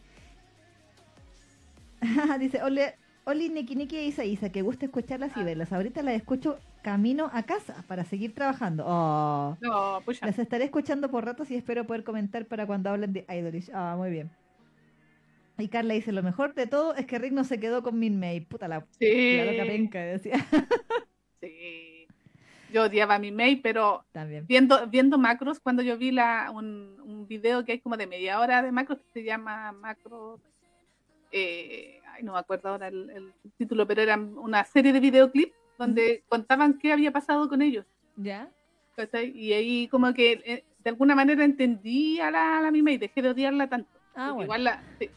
dice, ole, Oli Neki Neki e Isa Isa, que gusta escucharlas y Ah. verlas. Ahorita las escucho camino a casa para seguir trabajando. Oh, No, las estaré escuchando por ratos y espero poder comentar para cuando hablen de Idolish. Ah, muy bien. Y Carla dice, lo mejor de todo es que Rick no se quedó con Min May. Puta la, Sí. la loca penca, decía. Sí. Yo odiaba a mi May, pero También. viendo, viendo macros, cuando yo vi la, un, un video que hay como de media hora de macros que se llama Macros, eh, ay, no me acuerdo ahora el, el título, pero era una serie de videoclips donde contaban qué había pasado con ellos. ¿Ya? Y ahí como que eh, de alguna manera entendí a la, a la Mimei, dejé de odiarla tanto. Ah, bueno. igual, la, sí.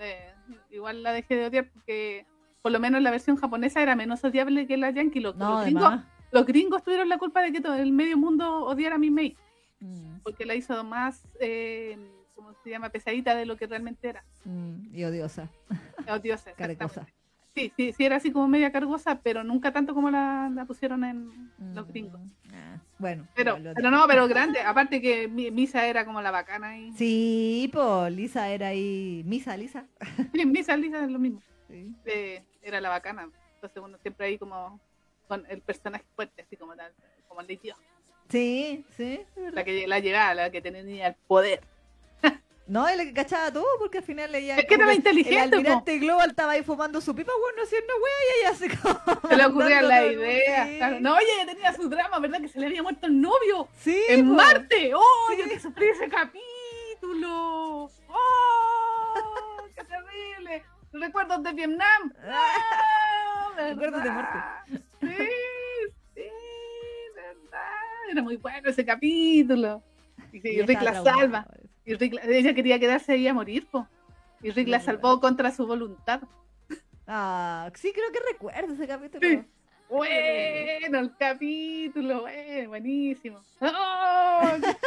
Eh, igual la dejé de odiar porque por lo menos la versión japonesa era menos odiable que la yankee. Los, No, los gringos, los gringos tuvieron la culpa de que todo el medio mundo odiara a Mimei Mm, porque la hizo más, eh, ¿cómo se llama? Pesadita de lo que realmente era. mm, y odiosa. Odiosa. Carecosa. Sí, sí, sí, era así como media cargosa, pero nunca tanto como la, la pusieron en los gringos. Mm, ah, bueno, Pero, pero no, pero grande. Aparte que Mi- Misa era como la bacana y Sí, pues Lisa era ahí. Misa, Lisa. Misa, Lisa es lo mismo. Sí. eh, era la bacana. Entonces uno siempre ahí como con el personaje fuerte, así como tal, como el de Dios. Sí, sí. La que la llegada, la que tenía el poder. No, él cachaba todo porque al final leía. Es que era inteligente, El almirante Global estaba ahí fumando su pipa, bueno, haciendo wea y ella como. Se le ocurría la idea. Claro. No, oye, ella tenía su drama, ¿verdad? Que se le había muerto el novio sí, en po. Marte. ¡Oh, Sí. yo que sufrí ese capítulo! ¡Oh, qué terrible! Recuerdos de Vietnam. ¡Ah, Recuerdos de verdad! Sí, sí, verdad. Era muy bueno ese capítulo. Y, Rick la salva. Y Rick la- ella quería quedarse ahí a morir, po. Y Rick la Sí, salvó contra su voluntad. Ah, sí, creo que recuerdo ese capítulo. Sí. Bueno, el capítulo, bueno, buenísimo. ¡Oh!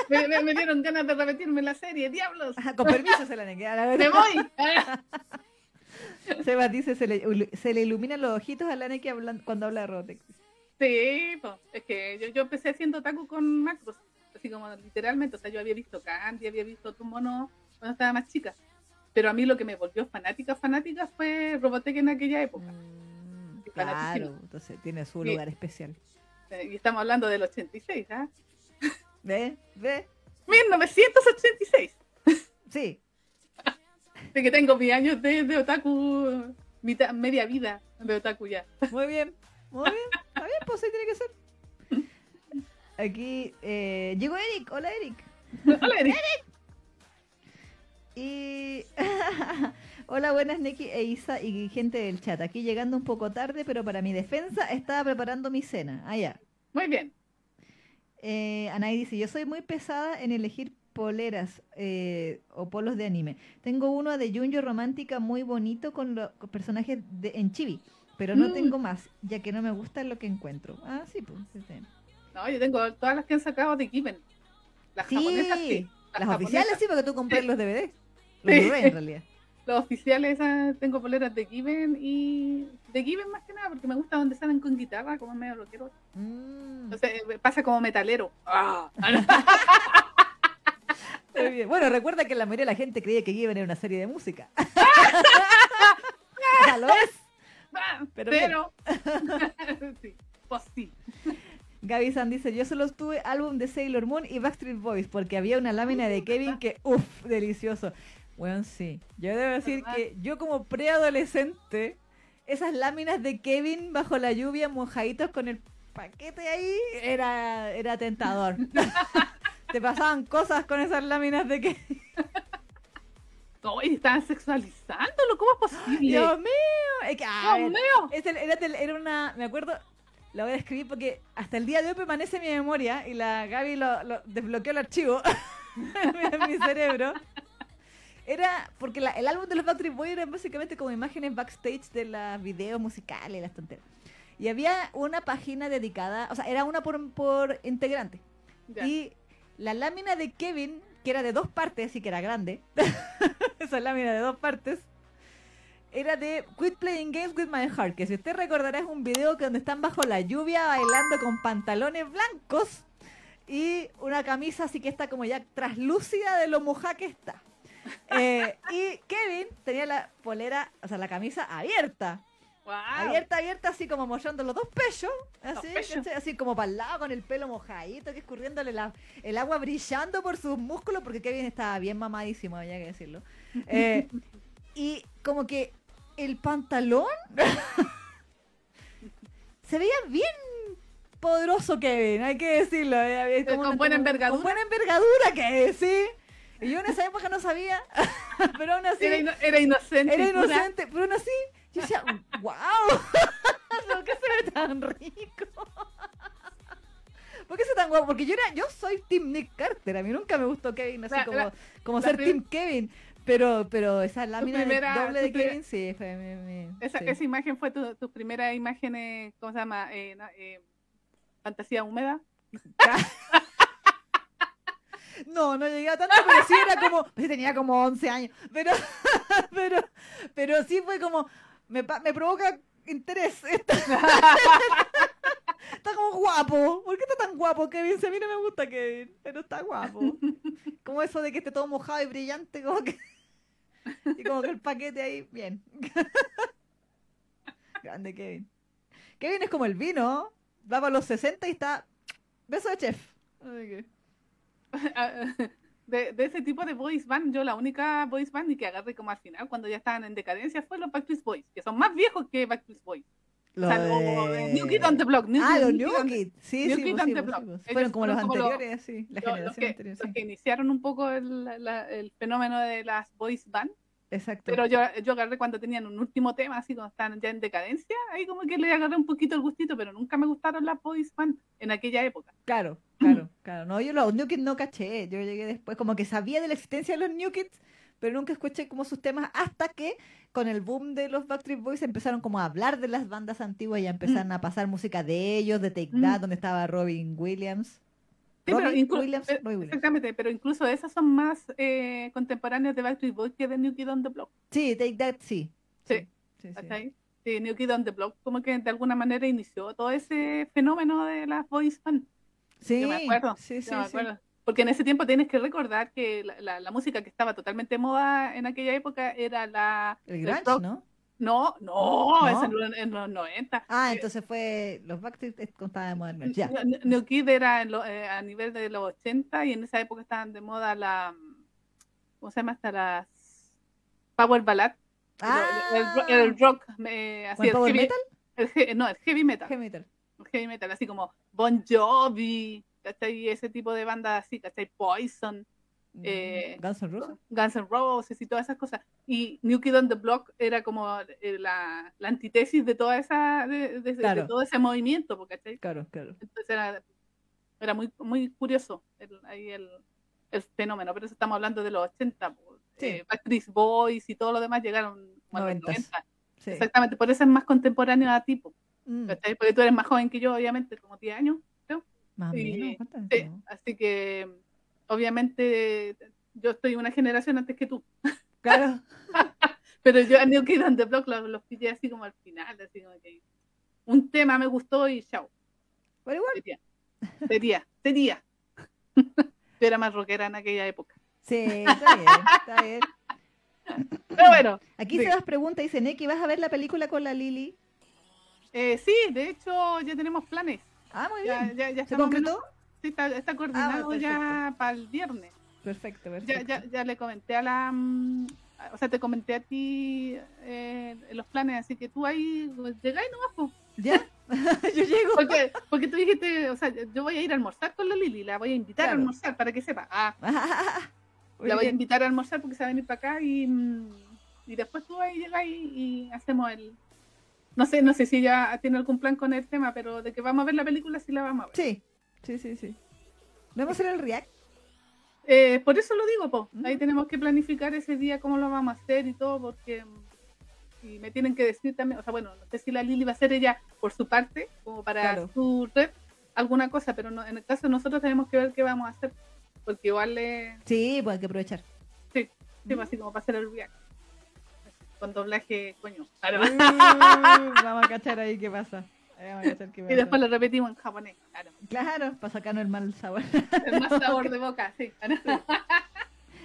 me, me- me dieron ganas de repetirme la serie, diablos. Ajá, Con permiso se la negué, la ¡Me verdad. voy! Ah, Sebas dice, se le, se le iluminan los ojitos a la Neki hablan- cuando habla de Robotech. Sí, po. es que yo, yo empecé siendo otaku con macros, así como literalmente, o sea, yo había visto Candy, había visto tu mono cuando estaba más chica. Pero a mí lo que me volvió fanática, fanática fue Robotech en aquella época. Mm, claro, entonces tiene su lugar especial. Eh, Y estamos hablando del 86, ¿ah? ¿Ve? ¿Ve? 1986. Sí. De que tengo mis años de, de otaku, mitad, media vida de otaku ya. Muy bien, muy bien. Está bien, pues ahí tiene que ser. Aquí eh, llegó Eric. Hola, Eric. Hola, Eric. Y. Hola, buenas, Neki e Isa y gente del chat. Aquí llegando un poco tarde, pero para mi defensa estaba preparando mi cena. Ah, ya. Muy bien. Eh, Anay dice: Yo soy muy pesada en elegir poleras eh, o polos de anime. Tengo uno de Junjo romántica muy bonito con los personajes de, en chibi, pero no Mm. tengo más, ya que no me gusta lo que encuentro. Ah, sí, pues. sí, sí. No, yo tengo todas las que han sacado de Given. Las Sí, japonesas sí. las oficiales sí, porque tú compras Sí. los DVD. Los Sí. En realidad. Los oficiales ah, tengo poleras de Given y de Given más que nada porque me gusta donde salen con guitarra, como medio rockero. Mm, Entonces eh, pasa como metalero. Ah. muy bien. Bueno, recuerda que la mayoría de la gente creía que Given era una serie de música. lo es. Pero Pero, sí, pues sí. Gaby San dice, yo solo tuve álbum de Sailor Moon y Backstreet Boys porque había una lámina de Kevin que, uff, delicioso. Bueno, sí. Yo debo decir que yo como preadolescente, esas láminas de Kevin bajo la lluvia mojaditos con el paquete ahí, era, era tentador. Te pasaban cosas con esas láminas de Kevin. No, y estaban sexualizándolo, ¿cómo es posible? Dios mío. Es que, a Dios ver, mío. Es el- era, era una, me acuerdo, la voy a escribir porque hasta el día de hoy permanece en mi memoria y la Gaby lo, lo- desbloqueó el archivo en mi cerebro. Era porque la- el álbum de los Backstreet Boys era básicamente como imágenes backstage de los videos musicales y las tonteras. Y había una página dedicada, o sea, era una por, por integrante. Ya. Y la lámina de Kevin, que era de dos partes y que era grande, esa lámina de dos partes, era de Quit Playing Games with My Heart, que si usted recordará es un video que donde están bajo la lluvia bailando con pantalones blancos y una camisa así que está como ya traslúcida de lo mojada que está. Eh, y Kevin tenía la polera, o sea, la camisa abierta, Wow. abierta, abierta, así como mostrando los dos pechos, así, así como para el lado con el pelo mojadito, que escurriéndole la- el agua brillando por sus músculos, porque Kevin estaba bien mamadísimo, había que decirlo. Eh, y como que el pantalón se veía bien poderoso Kevin, hay que decirlo. eh, como Con una- buena envergadura. Con buena envergadura, que sí. Y yo en esa época no sabía, pero aún así... Era, ino- era inocente. Era pura. inocente, pero aún así, yo decía, wow, ¿por qué se ve tan rico? ¿Por qué se tan guapo? Porque yo era, yo soy Team Nick Carter, a mí nunca me gustó Kevin así La- como, la- como la ser Team Kevin, pero, pero esa lámina primera- doble de Kevin sí, fue Esa, sí. esa imagen fue tu, tu primera imagen, eh, ¿cómo se llama? Eh, eh, fantasía húmeda. No, no llegué a tanto, pero sí era como, sí tenía como 11 años, pero, pero, pero sí fue como, me, me provoca interés. Está, está como guapo. ¿Por qué está tan guapo Kevin? Si a mí no me gusta Kevin, pero está guapo. Como eso de que esté todo mojado y brillante, como que... Y como que el paquete ahí, bien. Grande Kevin. Kevin es como el vino, va para los 60 y está... Beso de chef. Que- de, de ese tipo de boys band, yo la única boys band y que agarré como al final, cuando ya estaban en decadencia, fue los Backstreet Boys, que son más viejos que Backstreet Boys. Lo o sea, o- de- New Kid on the Block. New ah, los New Kid. Sí, New sí, Kid pues, on sí, pues, Block. pues. Fueron como los anteriores, sí. La Los, los generación que, anterior, los que iniciaron un poco el, la- el fenómeno de las boys band, Exacto. pero yo, yo agarré cuando tenían un último tema, así cuando estaban ya en decadencia, ahí como que le agarré un poquito el gustito, pero nunca me gustaron las boys band en aquella época. Claro, claro, claro. No, yo los New Kids no caché. Yo llegué después, como que sabía de la existencia de los New Kids, pero nunca escuché como sus temas hasta que con el boom de los Backstreet Boys empezaron como a hablar de las bandas antiguas y a empezaron a pasar música de ellos, de Take Mm. That, donde estaba Robin Williams. Sí, pero Robin inclu- Williams, Williams. Exactamente, pero incluso esas son más eh, contemporáneas de Backstreet Boys que de New Kid on the Block. Sí, Take That, sí. Sí. sí, sí. ¿cachai? Sí, New Kid on the Block como que de alguna manera inició todo ese fenómeno de las boys band. Sí, Yo me acuerdo, sí, sí, Yo me sí. acuerdo. Porque en ese tiempo tienes que recordar que la, la- la música que estaba totalmente moda en aquella época era la... El el grunge, rock. ¿no? No, no, ¿No? es en, los- en los 90. Ah, entonces fue los Backstreet estaba de moda el Ya. New- Kid era en lo- eh, a nivel de los 80 y en esa época estaban de moda la... ¿Cómo se llama hasta las... Power Ballad. El- el, Ah, el, rock, eh, así, ¿Buen el power heavy- metal? el no, el heavy metal. Heavy metal. el heavy metal, así como Bon Jovi, ¿cachai? Y ese tipo de bandas así, ¿cachai? Poison, Eh, Guns N' Roses. Guns N' Roses y todas esas cosas. Y New Kid on the Block era como eh, la, la antítesis de toda esa, de, de- de Claro. todo ese movimiento, po, ¿cachai? Claro, claro. Entonces era, era muy, muy curioso el, ahí el, el fenómeno, pero eso estamos hablando de los 80, po. Sí. Eh, Backstreet Boys y todo lo demás llegaron a los Noventas. 90. Sí. Exactamente, por eso es más contemporáneo a tipo, Mm, ¿cachai? Porque tú eres más joven que yo, obviamente, como 10 años. Más así que obviamente yo estoy una generación antes que tú, Claro. pero yo a New Kid on the Block los, los pillé así como al final, así como que un tema me gustó y chao, Pero igual. sería, sería, sería. Yo era más rockera en aquella época. Sí, está bien, está bien. Pero bueno, Aquí Sí. se das pregunta, dice Neki, ¿vas a ver la película con la Lili? eh, sí, de hecho ya tenemos planes. Ah, muy Ya, bien. ya, ya sí, está, está coordinado ya para el viernes. Perfecto, Ya, perfecto. ya, ya le comenté a la. mm, O sea, te comenté a ti eh, los planes, así que tú ahí pues, llegáis nomás, po. ¿Ya? Yo llego. Porque, porque tú dijiste, o sea, yo voy a ir a almorzar con la Lili, la voy a invitar Claro. a almorzar para que sepa. Ah, la voy a invitar a almorzar porque se va a venir para acá y, mm, y después tú ahí llegáis y hacemos el. No sé, no sé si ya tiene algún plan con el tema, pero de que vamos a ver la película, sí la vamos a ver. Sí, sí, sí, sí. ¿No vamos a hacer el react? Eh, por eso lo digo, po. Mm. Ahí tenemos que planificar ese día cómo lo vamos a hacer y todo, porque mm, y me tienen que decir también, o sea, bueno, no sé si la Lili va a hacer ella por su parte, como para Claro. su red, alguna cosa, pero no, en el caso de nosotros tenemos que ver qué vamos a hacer, porque igual le, Sí, pues hay que aprovechar. sí, pues, así como para hacer el react. Con doblaje, coño. Claro. Uh, vamos a cachar ahí qué pasa. Ahí Vamos a cachar qué Y después lo repetimos en japonés, claro. Claro, para sacarnos el mal sabor. El más sabor de boca, sí.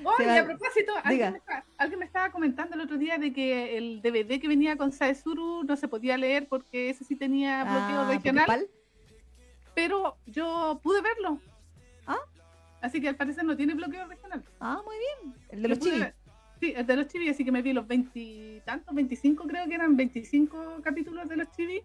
Oye, va- a propósito, alguien me, estaba, alguien me estaba comentando el otro día de que el DVD que venía con Saezuru no se podía leer porque ese sí tenía bloqueo Ah, regional, ¿Poképal? pero yo pude verlo. Ah. Así que al parecer no tiene bloqueo regional. Ah, muy bien. El de los pude Sí, de los chivis, así que me vi los veintitantos, 25 creo que eran 25 capítulos de los chivis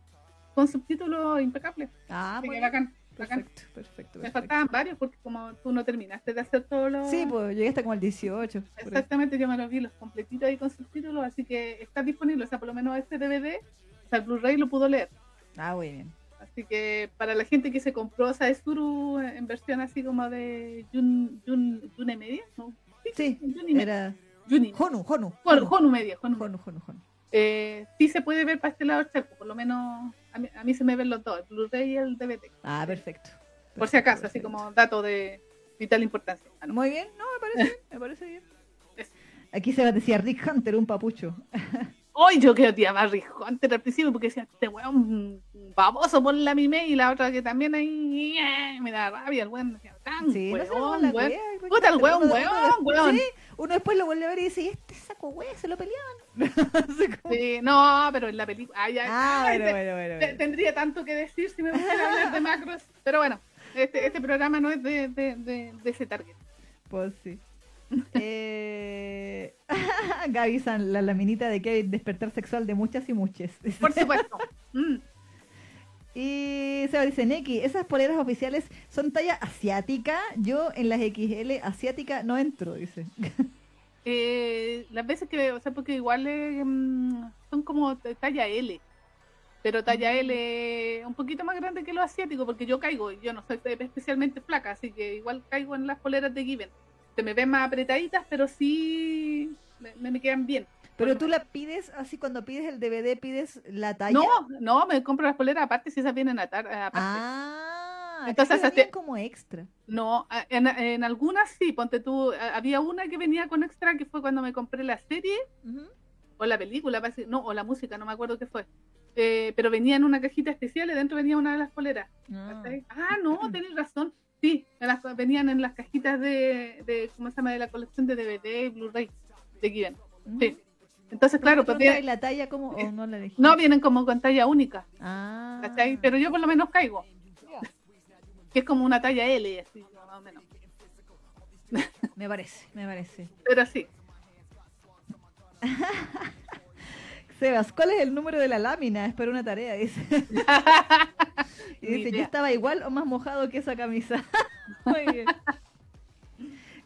con subtítulos impecables. Ah, bien. bacán, bacán. Perfecto, perfecto. Me perfecto. faltaban varios porque como tú no terminaste de hacer todos los... Sí, pues llegué hasta como el 18. por ahí. Exactamente, yo me los vi los completitos ahí con subtítulos, así que está disponible, o sea, por lo menos este DVD, o sea, el Blu-ray lo pudo leer. Ah, muy bien. Así que para la gente que se compró Saezuru en versión así como de Jun, Jun, June Media, ¿no? Sí, Juni Media. era Juni. Honu, Honu. Honu, Honu Media, Honu. Honu, Honu, Honu. Eh, sí se puede ver para este lado del charco, por lo menos a mí, a mí se me ven los dos, el Blu-ray y el DVD, Ah, perfecto. por si acaso, Perfecto, así como dato de vital importancia. Ah, no. Muy bien, no, me parece bien, me parece bien. Aquí se decía Rick Hunter, un papucho. Hoy yo creo tía más antes al principio porque decía, este weón baboso por la mime y la otra que también ahí me da rabia el weón. Tan Sí, no weón, Puta el weón. Sí, uno después lo vuelve a ver y dice, "¿Y este saco weón, se lo peleaban. Sí, no, pero en la película. Ah, ay, bueno, te- bueno, bueno. te- bueno. Tendría tanto que decir si me pusiera a hablar de macros. Pero bueno, este, este programa no es de, de, de, de ese target. Pues sí. Eh... Gaby San, la laminita de Kevin, despertar sexual de muchas y muchas. Por supuesto. Mm. Y Seba dice, Neki, esas poleras oficiales son talla asiática. Yo en las XL asiática no entro, dice. Eh, las veces que, o sea, porque igual eh, mm, son como talla L. Pero talla L un poquito más grande que lo asiático, porque yo caigo, yo no soy especialmente flaca, así que igual caigo en las poleras de Given. Se me ven más apretaditas, pero sí me, me quedan bien. Pero tú la pides así cuando pides el DVD, pides la talla. No, no, me compro las poleras aparte si esas vienen a tar- aparte. Ah, Entonces, hasta- como extra. No, en, en algunas sí, ponte tú, había una que venía con extra que fue cuando me compré la serie Ujú. o la película, no, o la música, no me acuerdo qué fue. Eh, pero venía en una cajita especial y dentro venía una de las poleras. Ah. Ah, no, tenés razón. Sí, en las- venían en las cajitas de, de, ¿cómo se llama? De la colección de DVD y Blu-ray de Given. Ujú. Sí. Entonces, claro, ¿Tú pues vienen- la talla como o no la elegí? no vienen como con talla única, Ah. ¿cachai? Pero yo por lo menos caigo, que es como una talla L, así, más o menos. Me parece, me parece. Pero sí, Sebas, ¿cuál es el número de la lámina? Es para una tarea, dice. y dice, yo estaba igual o más mojado que esa camisa. Muy bien.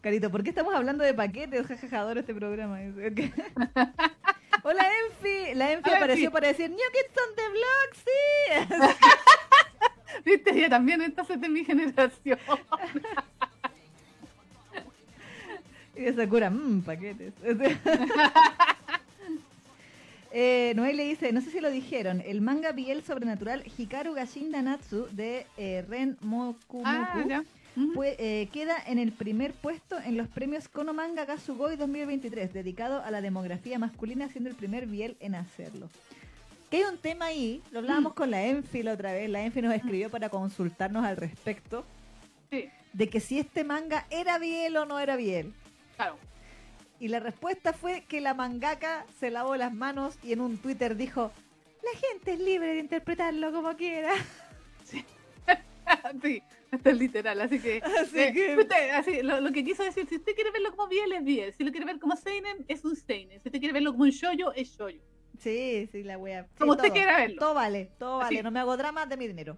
Carito, ¿por qué estamos hablando de paquetes? Jajaja, adoro este programa. dice. Hola, Enfi. La Enfi Hola, apareció Enfi. para decir, New Kids on the Block, sí. viste, ella también entonces de mi generación. Y de Sakura, mmm, paquetes. Eh, Noel le dice, no sé si lo dijeron, el manga Biel Sobrenatural Hikaru Gashinda Natsu de eh, Ren Mokumoku Ah, fue- eh, queda en el primer puesto en los premios Kono Manga Gasugoi 2023, dedicado a la demografía masculina, siendo el primer Biel en hacerlo. Que hay un tema ahí, lo hablábamos con la Enfi la otra vez, la Enfi nos escribió para consultarnos al respecto, Sí, de que si este manga era Biel o no era Biel. claro. Y la respuesta fue que la mangaka se lavó las manos y en un Twitter dijo, la gente es libre de interpretarlo como quiera. sí, esto es literal, así que... Así eh, que- usted, así, lo, lo que quiso decir, si usted quiere verlo como Biel, es Biel. Si lo quiere ver como Seinen, es un Seinen. Si usted quiere verlo como un Shoyo, es Shoyo. Sí, sí, la wea. Sí, Como usted quiera verlo. Todo vale, todo Así. vale. No me hago drama de mi dinero.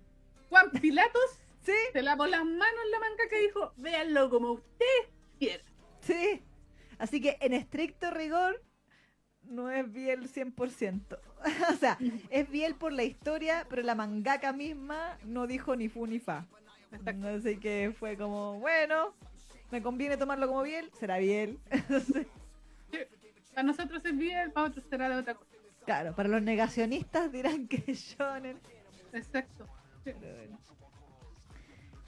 Juan Pilatos Sí, se lavó las manos en la manga que dijo, véanlo como usted quiera. sí. Así que en estricto rigor no es Biel 100%. o sea, es Biel por la historia, pero la mangaka misma no dijo ni fu ni fa. Así que fue como, bueno, me conviene tomarlo como Biel, será Biel. Para nosotros es Biel, para otros será de otra cosa. claro, para los negacionistas dirán que es shonen. Exacto. Sí. pero bueno.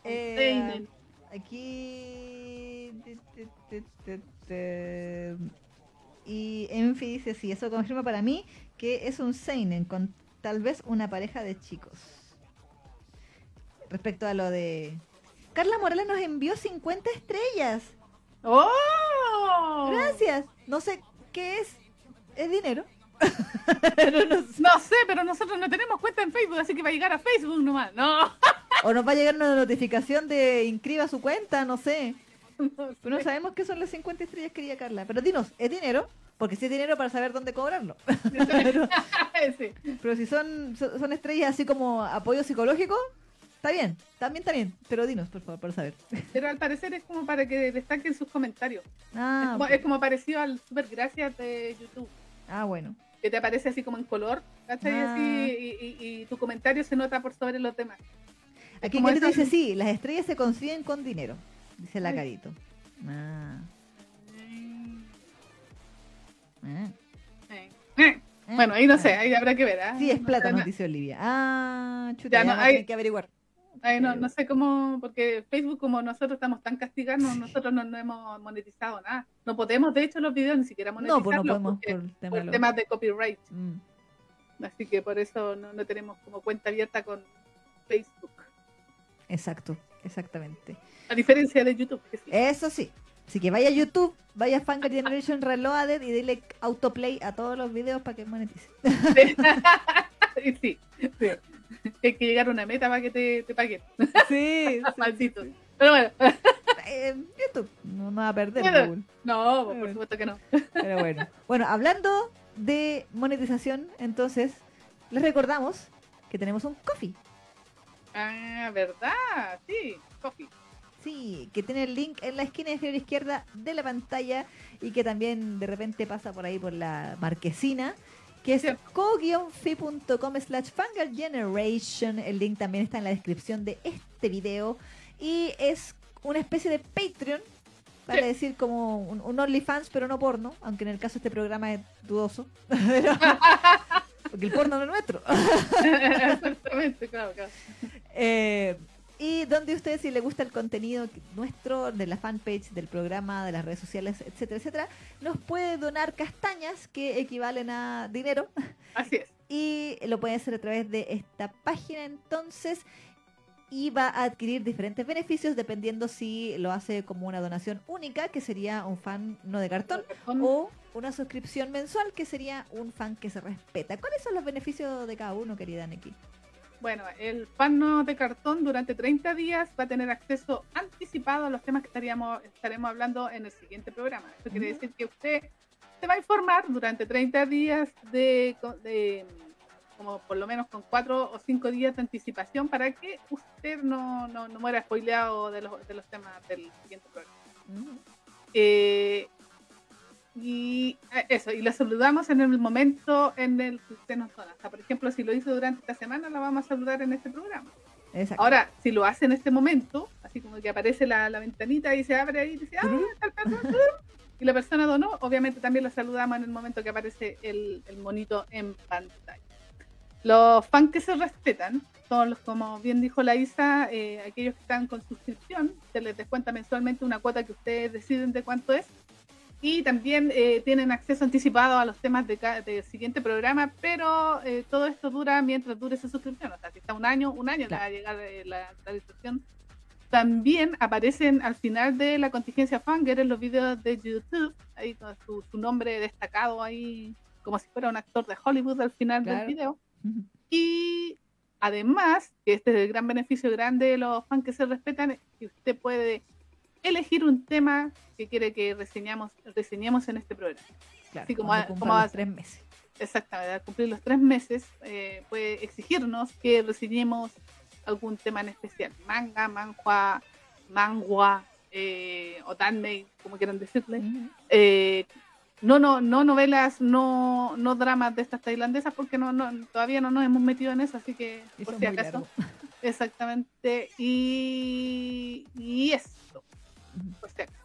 Eh, aquí... te, te, te, te, te. Y Enfi dice, sí, eso confirma para mí que es un Seinen con tal vez una pareja de chicos. Respecto a lo de... Carla Morales nos envió 50 estrellas. ¡Oh! Gracias. No sé qué es. Es dinero. Pero no sé. No sé, pero nosotros no tenemos cuenta en Facebook, así que va a llegar a Facebook nomás. No. O nos va a llegar una notificación de inscriba su cuenta, no sé. No Pero no sé. sabemos qué son las 50 estrellas, quería Carla. Pero dinos, ¿es dinero? Porque si es dinero para saber dónde cobrarlo. pero, Sí. pero si son, son son estrellas así como apoyo psicológico, está bien, también está bien. Pero dinos, por favor, para saber. Pero al parecer es como para que destaquen sus comentarios. es, Ah, como, ok. es como parecido al Super Gracias de YouTube. ah bueno. Que te aparece así como en color, ¿cachai? Ah. Así, y, y- y tu comentario se nota por sobre los demás. Aquí esa- dice, sí, las estrellas se consiguen con dinero. Dice la. Carito. Ah, ah, Eh, eh. ah, Bueno, ahí no sé, ahí habrá que ver. ¿ah? Sí, es plata, No, nos dice Olivia. Ah, chuta, Ya, no, hay- que averiguar. Ay, no, no sé cómo, porque Facebook, como nosotros estamos tan castigados, nosotros no, no, hemos monetizado nada. No podemos, de hecho, los videos ni siquiera monetizarlos. No, pues no podemos porque- por tema temas de copyright. Mm, Así que por eso no, no tenemos como cuenta abierta con Facebook. exacto, exactamente. A diferencia de YouTube, sí. Eso sí. Así que vaya a YouTube, vaya a Fangirl Generation Reloaded y dile autoplay a todos los videos para que monetice. Sí, sí. Hay que llegar a una meta para que te, te paguen. Sí, Maldito. Pero bueno, Eh, YouTube no, no va a perder Bueno. No, por supuesto que no. Pero bueno. Bueno, hablando de monetización, entonces, les recordamos que tenemos un coffee. Ah, ¿verdad? Sí, coffee. Sí, que tiene el link en la esquina inferior izquierda de la pantalla y que también de repente pasa por ahí por la marquesina, que es Cierto. co-fi.com slash generation. El link también está en la descripción de este video y es una especie de Patreon, para Sí. decir como un, un OnlyFans, pero no porno, aunque en el caso de este programa es dudoso. Pero- porque el porno no es nuestro. Exactamente, claro, claro. Eh, y donde usted, si le gusta el contenido nuestro, de la fanpage, del programa, de las redes sociales, etcétera, etcétera, nos puede donar castañas que equivalen a dinero Así es. y lo puede hacer a través de esta página entonces y va a adquirir diferentes beneficios dependiendo si lo hace como una donación única, que sería un fan no de cartón, o una suscripción mensual, que sería un fan que se respeta. ¿Cuáles son los beneficios de cada uno, querida Neki? Bueno, el fan no de cartón durante 30 días va a tener acceso anticipado a los temas que estaríamos, estaremos hablando en el siguiente programa. Esto quiere Ujú. decir que usted se va a informar durante 30 días de, de, como por lo menos con 4 o 5 días de anticipación para que usted no, no, no muera spoileado de los, de los temas del siguiente programa. Eh, y eh, eso, y la saludamos en el momento en el que usted nos dona. O sea, por ejemplo, si lo hizo durante esta semana, la vamos a saludar en este programa. Exacto. Ahora, si lo hace en este momento, así como que aparece la, la ventanita y se abre ahí y dice, ah, tal persona", y la persona donó, obviamente también la saludamos en el momento que aparece el, el monito en pantalla. Los fans que se respetan son los, como bien dijo la Isa, eh, aquellos que están con suscripción, se les descuenta mensualmente una cuota que ustedes deciden de cuánto es. Y también eh, tienen acceso anticipado a los temas de del siguiente programa, pero eh, todo esto dura mientras dure esa suscripción. O sea, si está un año, un año le va a llegar eh, la actualización. También aparecen al final de la contingencia Fanger en los videos de YouTube, ahí con su, su nombre destacado ahí, como si fuera un actor de Hollywood al final Claro. del video. Y además, que este es el gran beneficio grande de los fans que se respetan, es que usted puede elegir un tema que quiere que reseñamos, reseñemos en este programa. Claro, Así como a- como a- tres meses. Exactamente, al cumplir los tres meses, eh, puede exigirnos que reseñemos algún tema en especial. Manga, manhua, mangua, eh, o tanmei, como quieran decirle. Eh, no, no, no novelas, no, no dramas de estas tailandesas, porque no, no, todavía no nos hemos metido en eso, así que Eso por si acaso. largo. Exactamente. Y, y Ujú. por si acaso.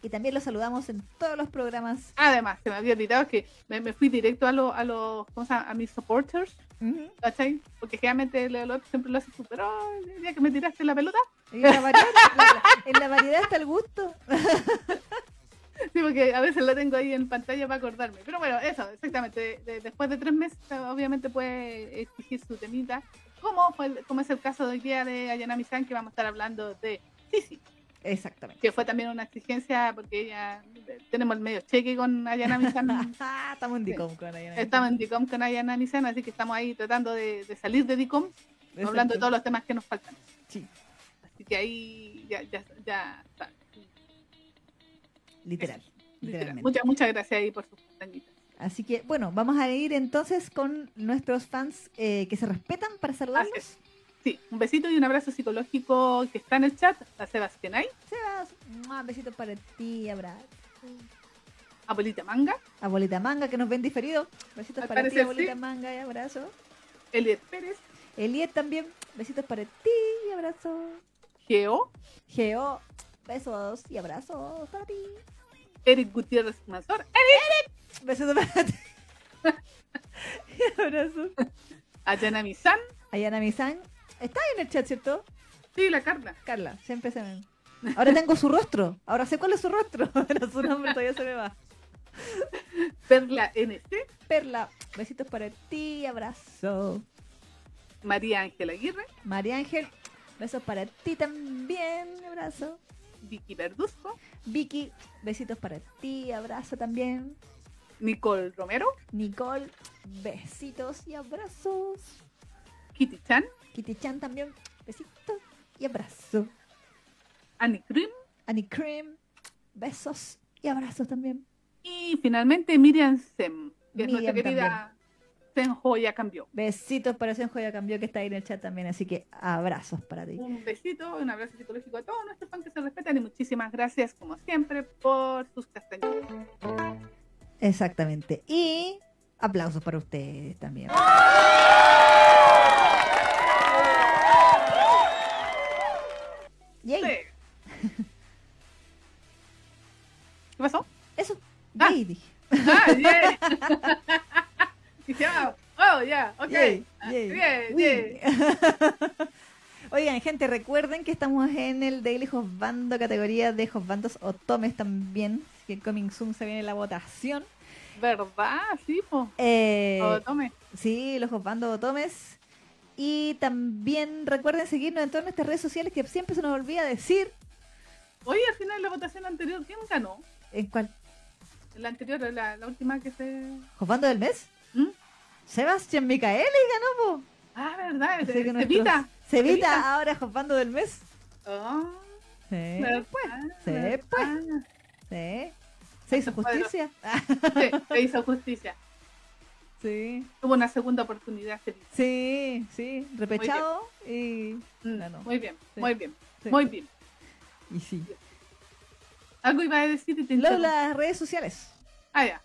Y también los saludamos en todos los programas. Además, se me había olvidado que me, me fui directo a, lo- a los. A mis supporters. ¿cachai? Porque generalmente el López siempre lo hace tú, pero el día que me tiraste la pelota, Y en la variedad, la- en la variedad está el gusto. sí, porque a veces la tengo ahí en pantalla para acordarme. Pero bueno, eso, exactamente. de- de- después de tres meses, obviamente puede exigir su temita, como, fue como es el caso de hoy día de Ayanami-san, que vamos a estar hablando de Sisi, Exactamente. que fue también una exigencia, porque ella, tenemos el medio cheque con Ayanami-san. Ah, estamos en Dicom con Ayana. Estamos en DICOM con Ayanami-san, así que estamos ahí tratando de, de salir de DICOM, hablando de todos los temas que nos faltan. Sí, Así que ahí ya, ya, ya está. Literal. Literal. Literalmente. Muchas, muchas gracias ahí por sus pestañitas. Así que, bueno, vamos a ir entonces con nuestros fans eh, que se respetan para saludarlos. Sí, un besito y un abrazo psicológico que está en el chat a Sebastián Ay, Sebas, ¡mua! besitos para ti, abrazo. Abuelita Manga, Abuelita Manga, que nos ven diferido. Besitos Al para ti, abuelita sí. Manga, y abrazo. Eliet Pérez, Eliet también, besitos para ti, y abrazo. Geo, Geo, besos y abrazos para ti. Eric Gutiérrez Manzor, Besitos para ti. y abrazos. Ayanami-san, Ayana Misan Está en el chat, ¿cierto? Sí, la Carla. Carla, siempre se me... Ahora tengo su rostro. Ahora sé cuál es su rostro. Pero su nombre todavía se me va. Perla NC. Perla, besitos para ti, abrazo. María Ángela Aguirre. María Ángel, besos para ti también, abrazo. Vicky Verduzco. Vicky, besitos para ti, abrazo también. Nicole Romero. Nicole, besitos y abrazos. Kitty Chan. Kitty Chan también, besitos y abrazo. Annie Cream. Annie Cream, besos y abrazos también. Y finalmente Miriam Sem, que es nuestra Miriam querida Senjo ya cambió. Besitos para Senjo ya cambió que está ahí en el chat también, así que abrazos para ti. Un besito, un abrazo psicológico a todos nuestros fans que se respetan y muchísimas gracias, como siempre, por sus castañuelas. Exactamente. Y aplausos para ustedes también. Yay. Sí. ¿Qué pasó? Eso. Ah. Yay, dije. Ah, yeah. Ah, oh, ya, ok. Yay, Ah, yay. bien, bien. Oigan, gente, recuerden que estamos en el Daily Josbando, categoría de Josbandos o Tomes también. Que en Coming Soon se viene la votación. ¿Verdad? Sí, po. Eh, Oh, tome. Sí, los Josbando o Tomes. Y también recuerden seguirnos en todas nuestras redes sociales que siempre se nos olvida decir. Oye, al final de la votación anterior, ¿quién ganó? ¿En cuál? La anterior, la, la última que se... ¿Josbando del mes? ¿Mm? Sebastián Micaeli ganó, po. Ah, ¿verdad? Así que nuestros-. Cevita ahora Josbando del mes. Ah, Sí, pues. sí. Se hizo justicia. Ah, Sí, se hizo justicia. sí, Tuvo una segunda oportunidad. Sí, sí. Repechado y. Mm. Muy bien, Sí. muy bien, Sí. muy bien. Y sí. Algo iba a decir y te Luego interrumpí. las redes sociales. Ah, ya.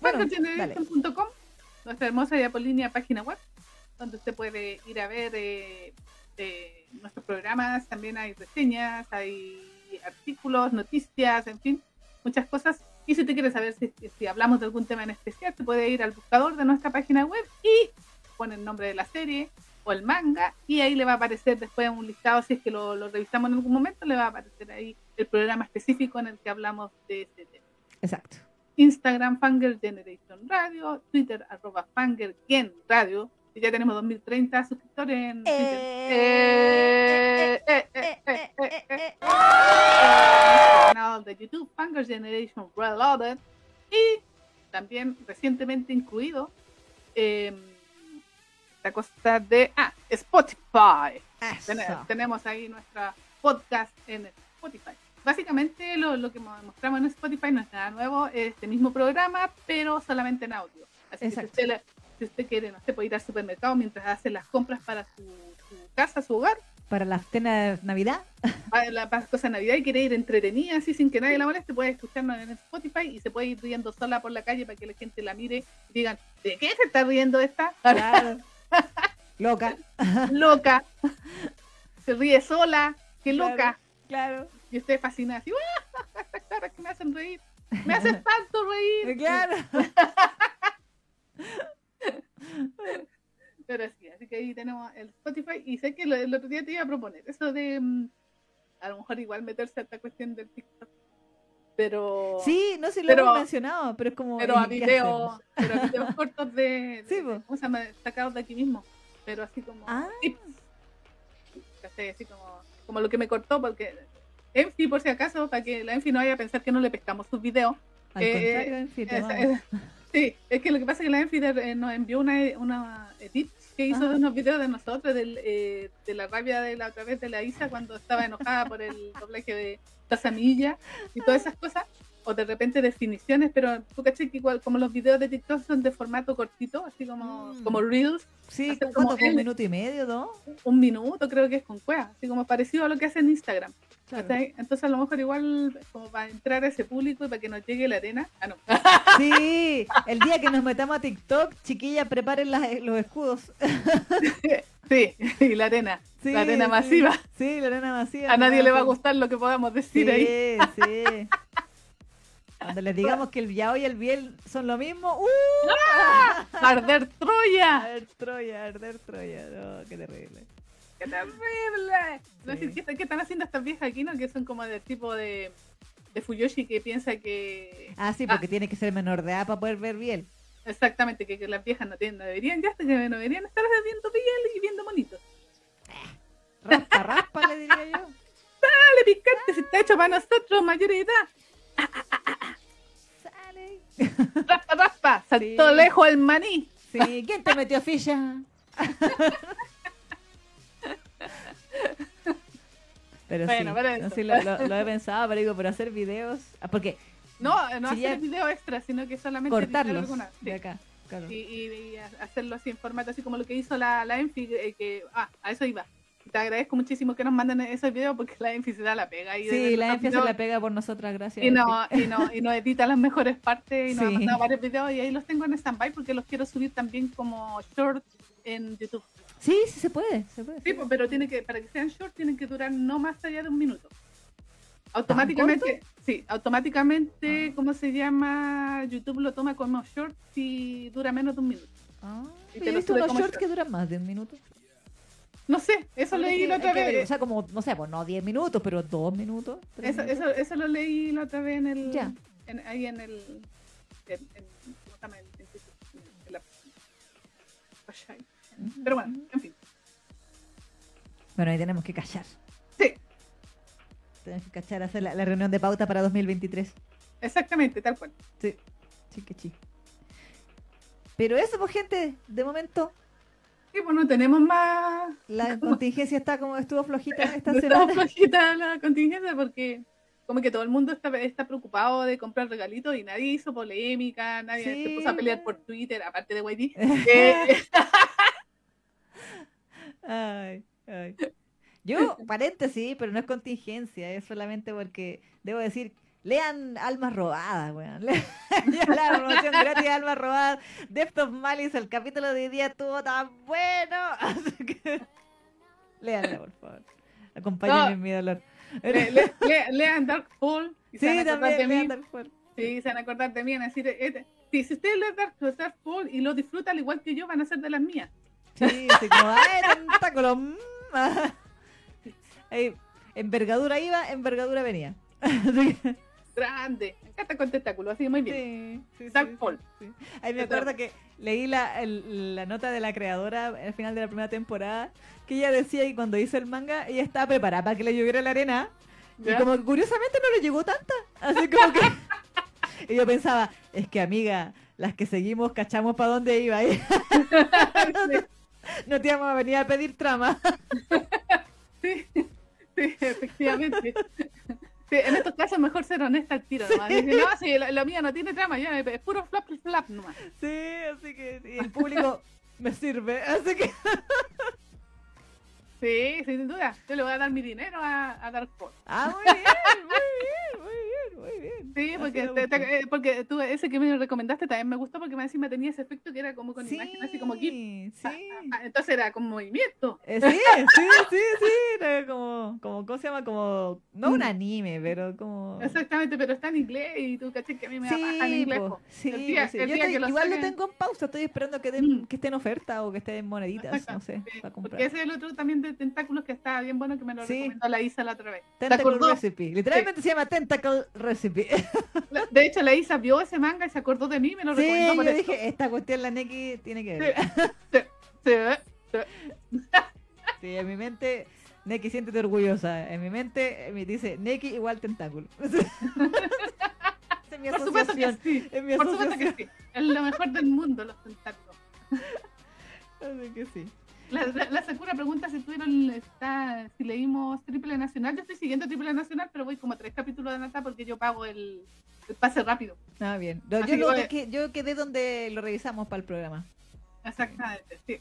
Bueno, FangerGeneration.com, nuestra hermosa y apolínea página web, donde usted puede ir a ver eh, eh, nuestros programas. También hay reseñas, hay artículos, noticias, en fin, muchas cosas. Y si te quieres saber si, si hablamos de algún tema en especial, te puede ir al buscador de nuestra página web y pone el nombre de la serie o el manga y ahí le va a aparecer después un listado, si es que lo, lo revisamos en algún momento, le va a aparecer ahí el programa específico en el que hablamos de este tema. Exacto. Instagram Fanger Generation Radio, Twitter arroba Fanger Gen Radio, y ya tenemos 2030 suscriptores en Twitter. Canal de YouTube Fanger Generation Reloaded y también recientemente incluido eh, la cosa de ah, Spotify. Ten- tenemos ahí nuestra podcast en Spotify. Básicamente lo, lo que mo- mostramos en Spotify no es nada nuevo, es este mismo programa, pero solamente en audio. Así que si usted, si usted quiere, no sé, puede ir al supermercado mientras hace las compras para su, su casa, su hogar, Para la cena de Navidad. para la para cosas de Navidad y quiere ir entretenida así sin que nadie la moleste, puede escucharnos en Spotify y se puede ir riendo sola por la calle para que la gente la mire y digan, ¿de qué se está riendo esta? Claro. Loca. loca, se ríe sola, qué Claro. loca. Claro. Y usted fascina así, ¡ah! Que me hacen reír. Me hacen tanto reír. Claro. Pero sí, así que ahí tenemos el Spotify. Y sé que lo- el otro día te iba a proponer eso de mm, a lo mejor igual meterse a esta cuestión del TikTok. Pero, Sí, no sé si lo hemos mencionado, pero es como. pero a ¿qué videos, pero videos cortos de, de- Sí, po. ¿cómo se llama? sacados de aquí mismo. Pero así como Ah. tips. Así como, como lo que me cortó, porque Enfi, por si acaso, para que la Enfi no vaya a pensar que no le pescamos sus videos. Al Eh, contrario, en fin, te esa- sí, es que lo que pasa es que la Enfi nos envió una, una edit que hizo de unos videos de nosotros, del, eh, de la rabia de la otra vez de la Isa cuando estaba enojada por el doblaje de Tazamilla y todas esas cosas, o de repente definiciones, pero tú caché que igual como los videos de TikTok son de formato cortito, así como, Mm. como Reels, Sí, como ¿Como un minuto y medio, no? un minuto creo que es con cueva, así como parecido a lo que hace en Instagram. Claro. Entonces a lo mejor igual como para entrar a ese público y para que nos llegue la arena. Ah, no. Sí, el día que nos metamos a TikTok, chiquilla, preparen las- los escudos. Sí, y la arena. Sí, la arena sí. masiva. Sí, la arena masiva. A nadie le va a gustar lo que podamos Sí, decir ahí. sí. Cuando les digamos que el Yao y el Biel son lo mismo, ¡uh! ¡Arder Troya! Arder Troya, arder Troya. No, qué terrible. ¡Qué terrible! No Sí. ¿qué, están- qué están haciendo estas viejas aquí, no? Que son como del tipo de, de Fuyoshi que piensa que... Ah, sí, porque tiene que ser menor de edad para poder ver bien. Exactamente, que, que las viejas no, tienen, no deberían ya que no deberían estar viendo piel y viendo monitos. Raspa, raspa, le diría yo. Dale, picante, si está hecho para nosotros, mayor de edad. Sale. Raspa, raspa, saltó Sí. lejos el maní. Sí, ¿quién te metió ficha? Pero Bueno, sí, para no, eso. sí, lo, lo- lo he pensado, pero digo, por hacer videos, ah, porque No, no Si hacer ya- video extra, sino que solamente cortarlos alguna- sí. de acá, claro. y, y- y hacerlo así en formato, así como lo que hizo la, la Enfi, eh, que, ah, a eso iba. Te agradezco muchísimo que nos manden esos videos porque la da la pega. Y Sí, la videos la pega por nosotras, gracias. y no, y no, y no edita las mejores partes y nos Sí. varios videos y ahí los tengo en stand-by porque los quiero subir también como short en YouTube. Sí, sí se puede, se puede. Sí, pues, pero tiene que, para que sean short tienen que durar no más allá de un minuto. Automáticamente, sí, automáticamente, Ah. ¿cómo se llama? YouTube lo toma como short si dura menos de un minuto. Ah, Y te he visto unos shorts short. que duran más de un minuto. No sé, eso leí que- la otra ver, O vez. sea, como, no sé, pues no 10 minutos, pero 2 minutos. Eso, minutos. eso, eso lo leí la otra vez en el. Ya. en- ahí en el. En, en- ¿Cómo se llama? En, la- Ujú, Pero bueno, en fin. Bueno, ahí tenemos que callar. Sí, Tenemos que cachar, hacer la, la reunión de pauta para 2023. exactamente, tal cual. Sí, sí que sí. Pero eso, pues, gente, de momento, Sí, pues no tenemos más. la contingencia está como estuvo flojita esta no semana. flojita la contingencia porque como que todo el mundo está, está preocupado de comprar regalitos y nadie hizo polémica, nadie se puso a pelear por Twitter, aparte de YD. Eh, Ay, ay. Yo, paréntesis, pero no es contingencia, es solamente porque, debo decir, lean Almas Robadas, weón. Lean la promoción gratis de Almas Robadas, Depth of Malice, el capítulo de hoy día estuvo tan bueno. Así que, leanla, por favor. Acompáñenme No. en mi dolor. le- le- le- lean Darkfall y se Sí, van a acordar de también, mí. lean Darkfall. Sí, se van a acordar de mí. van a decir, sí, si ustedes leen Dark, Darkfall y lo disfrutan al igual que yo, van a ser de las mías. Sí, sí, como, ¡ay, ah. Envergadura iba, envergadura venía. Así que, Grande. Encanta con tentáculos, así muy bien. Sí, sí, sí, Darkfall. sí. Ahí me acuerdo que leí la, el- la nota de la creadora al final de la primera temporada, que ella decía que cuando hizo el manga, ella estaba preparada para que le lloviera la arena, y ¿Ya? como que curiosamente no le llegó tanta. Así como que... y yo pensaba, es que amiga, las que seguimos cachamos para dónde iba. y no te íbamos a venir a pedir trama. Sí, sí, efectivamente. Sí, en estos casos mejor ser honesta al tiro nomás. Decir, no, sí, la, la mía no tiene trama, ya, es puro flap, flap nomás. Sí, así que sí, el público me sirve. Así que... Sí, sin duda. Yo le voy a dar mi dinero a, a Dark. Ah, muy bien, muy bien, muy bien, muy bien. Sí, porque, me te- gusta. te- eh, porque tú, ese que me recomendaste también me gustó porque más encima tenía ese efecto que era como con sí, imagen así como GIF. Sí, entonces era con movimiento. Eh, sí, sí, sí, sí, era como, como, ¿cómo se llama? Como, no un Mm. anime, pero como... Exactamente, pero está en inglés y tú caché que a mí me da paja en Sí, inglés. po, sí, El día- po, sí. el Yo día estoy- que lo igual lo tengo en pausa, estoy esperando que, den, Mm. que esté en oferta o que esté en moneditas, no sé, sí, para Porque comprar. ese es el otro también de tentáculos que está bien bueno que me lo Sí. recomendó la Isa la otra vez. ¿Te Tentacle? Recipe, literalmente se llama Tentacle Recipe. De hecho, la Isa vio ese manga y se acordó de mí y me lo Sí, recomendó por yo dije, esta cuestión la Neki tiene que ver. Sí, sí, sí. Sí, en mi mente, Neki, siéntete orgullosa. En mi mente me dice, Neki igual tentáculo. Mi Por supuesto que sí. Mi Por supuesto que sí. Es lo mejor del mundo, los tentáculos. Así que sí. La, la, la Sakura pregunta si tuvieron está, si leímos Triple Nacional. Yo estoy siguiendo Triple Nacional, pero voy como a tres capítulos de nata porque yo pago el, el pase rápido. Ah, bien. No, yo, que lo que- yo quedé donde lo revisamos para el programa. Exactamente, sí.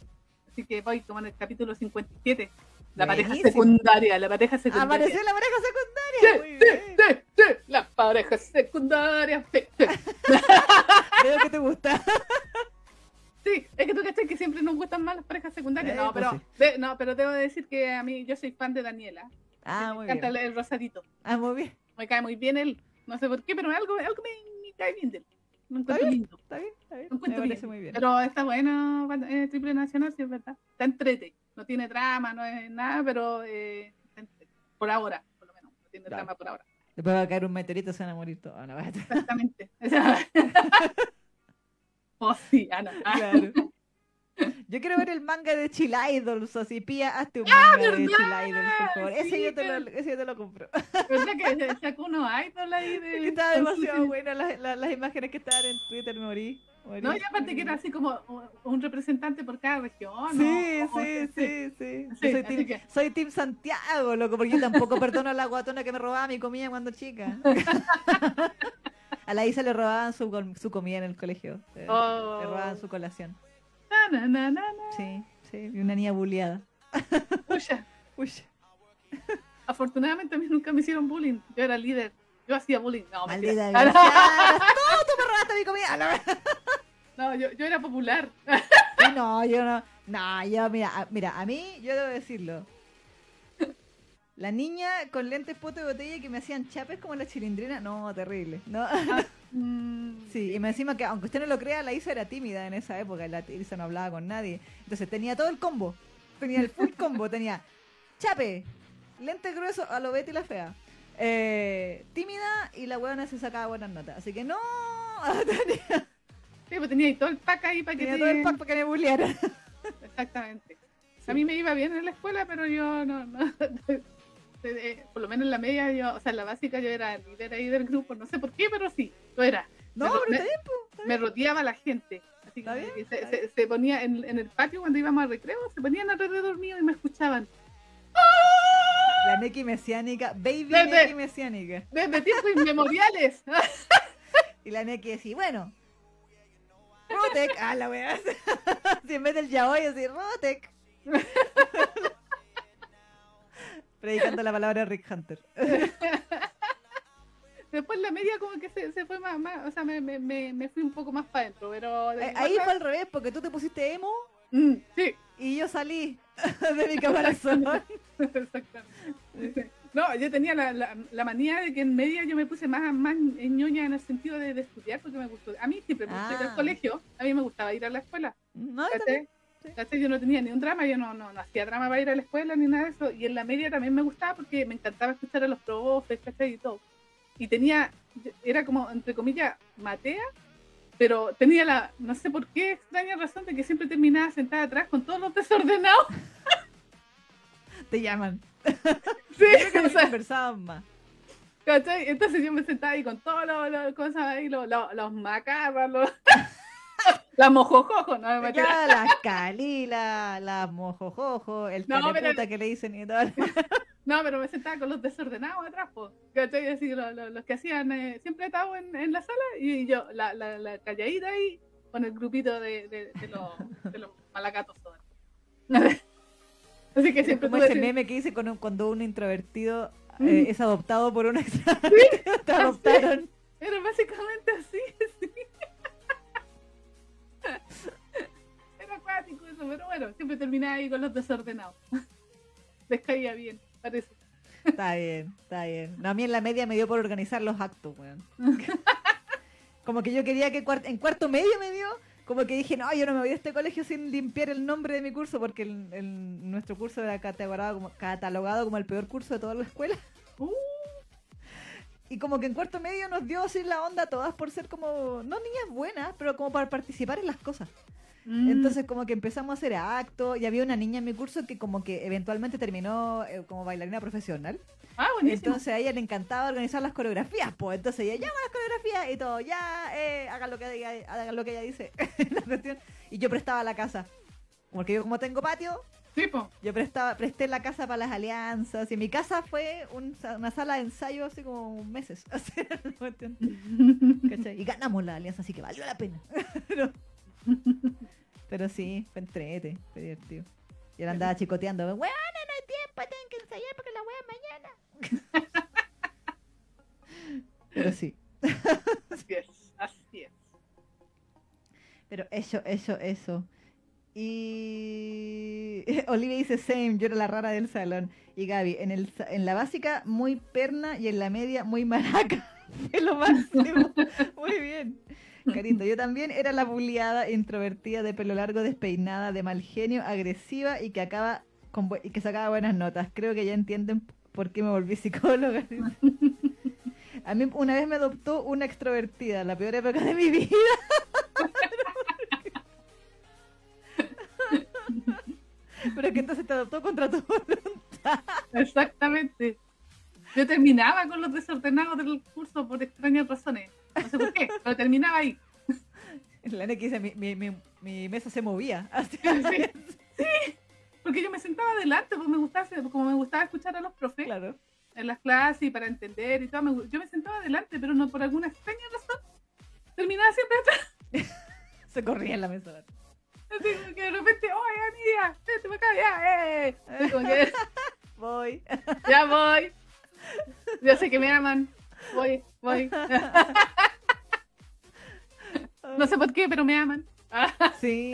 Así que voy como en el capítulo 57. La pareja secundaria, la pareja secundaria. Apareció la pareja Sí, secundaria. Muy sí, bien. sí, sí, la pareja secundaria. Sí, sí. Veo que te gusta. Sí, es que tú cachai que siempre nos gustan más las parejas secundarias. Eh, no, pues pero, de- no, pero debo decir que a mí yo soy fan de Daniela. Ah, me muy encanta bien. el, el rosadito. Ah, muy bien. Me cae muy bien él. No sé por qué, pero algo, algo me, me cae bien de él. Lo encuentro bien. lindo. Está bien, está bien. Me encuentro parece bien. muy bien. Pero está bueno, eh, Triple Nacional, sí es verdad. Está entrete. no tiene trama, no es nada, pero eh, por ahora, por lo menos, no tiene Claro. trama por ahora. Después va a caer un meteorito, se van a morir todos. No, Exactamente. oh, sí, Ana. Ah, Claro. Yo quiero ver el manga de Chill Idols, así pía, hazte un manga de Ah. Chill Idols, por favor. Ese, Sí, yo te lo, ese yo te lo compro. ¿Verdad que sacó unos idols ahí de... Que estaba demasiado buena las, las, las imágenes que estaban en Twitter, me morí. morí, No, y aparte que era así como un- representante por cada región. Sí, ¿no? O- o- sí, sí, sí. Sí, soy, team, que- soy team Santiago, loco, porque yo tampoco perdono a la guatona que me robaba mi comida cuando chica. A la Isa le robaban su, su comida en el colegio. Le, Oh. le robaban su colación. Na, na, na, na, na. Sí, sí. Y una niña bulliada. Pucha, Uy. afortunadamente a mí nunca me hicieron bullying. Yo era líder. Yo hacía bullying. No. Maldita no. tú me robaste mi comida. No, No, yo, yo era popular. No, yo no. No, yo, mira, a- mira, a mí, yo debo decirlo. La niña con lentes poto de botella que me hacían chapes como la chilindrina, no, terrible. No. Mm, Sí, y me encima que, aunque usted no lo crea, la Isa era tímida en esa época, la Isa no hablaba con nadie. Entonces tenía todo el combo, tenía el full combo, tenía chape, lente grueso a lo Betty la fea, eh, tímida y la huevona se sacaba buenas notas. Así que no, tenía, Sí, pues tenía todo el pack ahí para que tenía te... todo el pack para que me bullearan. Exactamente. A mí me iba bien en la escuela, pero yo no, no. Por lo menos en la media, yo, o sea, en la básica yo era líder ahí del grupo, no sé por qué, pero sí, lo era. No, Me ro- pero me- está bien, po. Me rodeaba la gente. Así bien, que se, está se- se ponía en, en el patio cuando íbamos al recreo, se ponían alrededor mío y me escuchaban. La Neki mesiánica, baby Desde- Neki mesiánica. Desde tiempos inmemoriales. Y la Neki decía, bueno, Rotec, ah, la wea. si en vez del yaoi, así, Rotec. Predicando la palabra Rick Hunter. Después la media como que se, se fue más, más, o sea, me, me, me, me fui un poco más para adentro, pero... Eh, Ahí fue al revés, porque tú te pusiste emo Mm, sí, y yo salí de mi caparazón. exactamente. No, yo tenía la, la, la manía de que en media yo me puse más, más ñoña en el sentido de, de estudiar porque me gustó. A mí siempre me gustó ir Ah. al colegio, a mí me gustaba ir a la escuela. No. ¿Cachai? Yo no tenía ni un drama, yo no, no, no hacía drama para ir a la escuela ni nada de eso. Y en la media también me gustaba porque me encantaba escuchar a los profes, ¿cachai? Y todo. Y tenía, era como, entre comillas, matea, pero tenía la, no sé por qué extraña razón de que siempre terminaba sentada atrás con todos los desordenados. te llaman. Sí, o sea, conversaban más. ¿cachai? Entonces yo me sentaba ahí con todas las las cosas ahí, los, los, los los... las mojojojos, no me metía. Claro, las Calila, las Mojojojo, el No, teleputa que le dicen y todo. No, pero me sentaba con los desordenados atrás, po. ¿Cachai? Así, lo- lo- los que hacían, eh, siempre estaba en, en la sala y yo, la, la, la calladita ahí, con el grupito de, de, de los, de los malacatos todos. Así que siempre como ese ese- meme que dice cuando, cuando un introvertido eh, es adoptado por un extranjero. Te adoptaron. Era básicamente así, sí. Eso, pero bueno, siempre terminaba ahí con los desordenados. Les caía bien, parece. Está bien, está bien. No, a mí en la media me dio por organizar los actos, weón. Como que yo quería que cuart- en cuarto medio me dio, como que dije, no, yo no me voy a este colegio sin limpiar el nombre de mi curso, porque el, el- nuestro curso era catalogado como, catalogado como el peor curso de toda la escuela. Uh. Y como que en cuarto medio nos dio así la onda a todas por ser como, no niñas buenas, pero como para participar en las cosas. Mm. Entonces como que empezamos a hacer actos y había una niña en mi curso que como que eventualmente terminó eh, como bailarina profesional. ah, buenísimo. Entonces a ella le encantaba organizar las coreografías, pues entonces ella llama las coreografías y todo, ya, eh, hagan lo que diga, hagan lo que ella dice la cuestión. Y yo prestaba la casa. Porque yo como tengo patio, Sí, po. yo prestaba, presté la casa para las alianzas. Y mi casa fue un una sala de ensayo así como meses. Y ganamos la alianza, así que valió la pena. pero sí, fue entrete, fue divertido. Y él andaba chicoteando, weón, no hay tiempo, tengo que ensayar porque la wea es mañana. pero sí. Así es, así es. Pero eso, eso, eso. Y Olivia dice same, yo era la rara del salón. Y Gaby, en, el, en la básica muy perna y en la media muy maraca. Fue lo máximo. Muy bien. Carito, yo también era la buleada, introvertida, de pelo largo, despeinada, de mal genio, agresiva y que acaba con y que sacaba buenas notas. Creo que ya entienden por qué me volví psicóloga. A mí una vez me adoptó una extrovertida, la peor época de mi vida. Pero que entonces te adoptó contra tu voluntad. Exactamente. Yo terminaba con los desordenados del curso por extrañas razones. No sé por qué, pero terminaba ahí. La N que dice, mi, mi, mi, mi mesa se movía. Sí, porque yo me sentaba adelante, porque me gustaba, como me gustaba escuchar a los profes claro. en las clases y para entender y todo, me yo me sentaba adelante, pero no por alguna extraña razón. Terminaba siempre atrás. Se corría en la mesa. Así que de repente, ¡oye, amiga! ¡Vete para acá! ¡Ya! ¡Eh! Así como que, Voy. ¡Ya voy! Yo sé que me aman. Voy, voy. No sé por qué, pero me aman. Sí.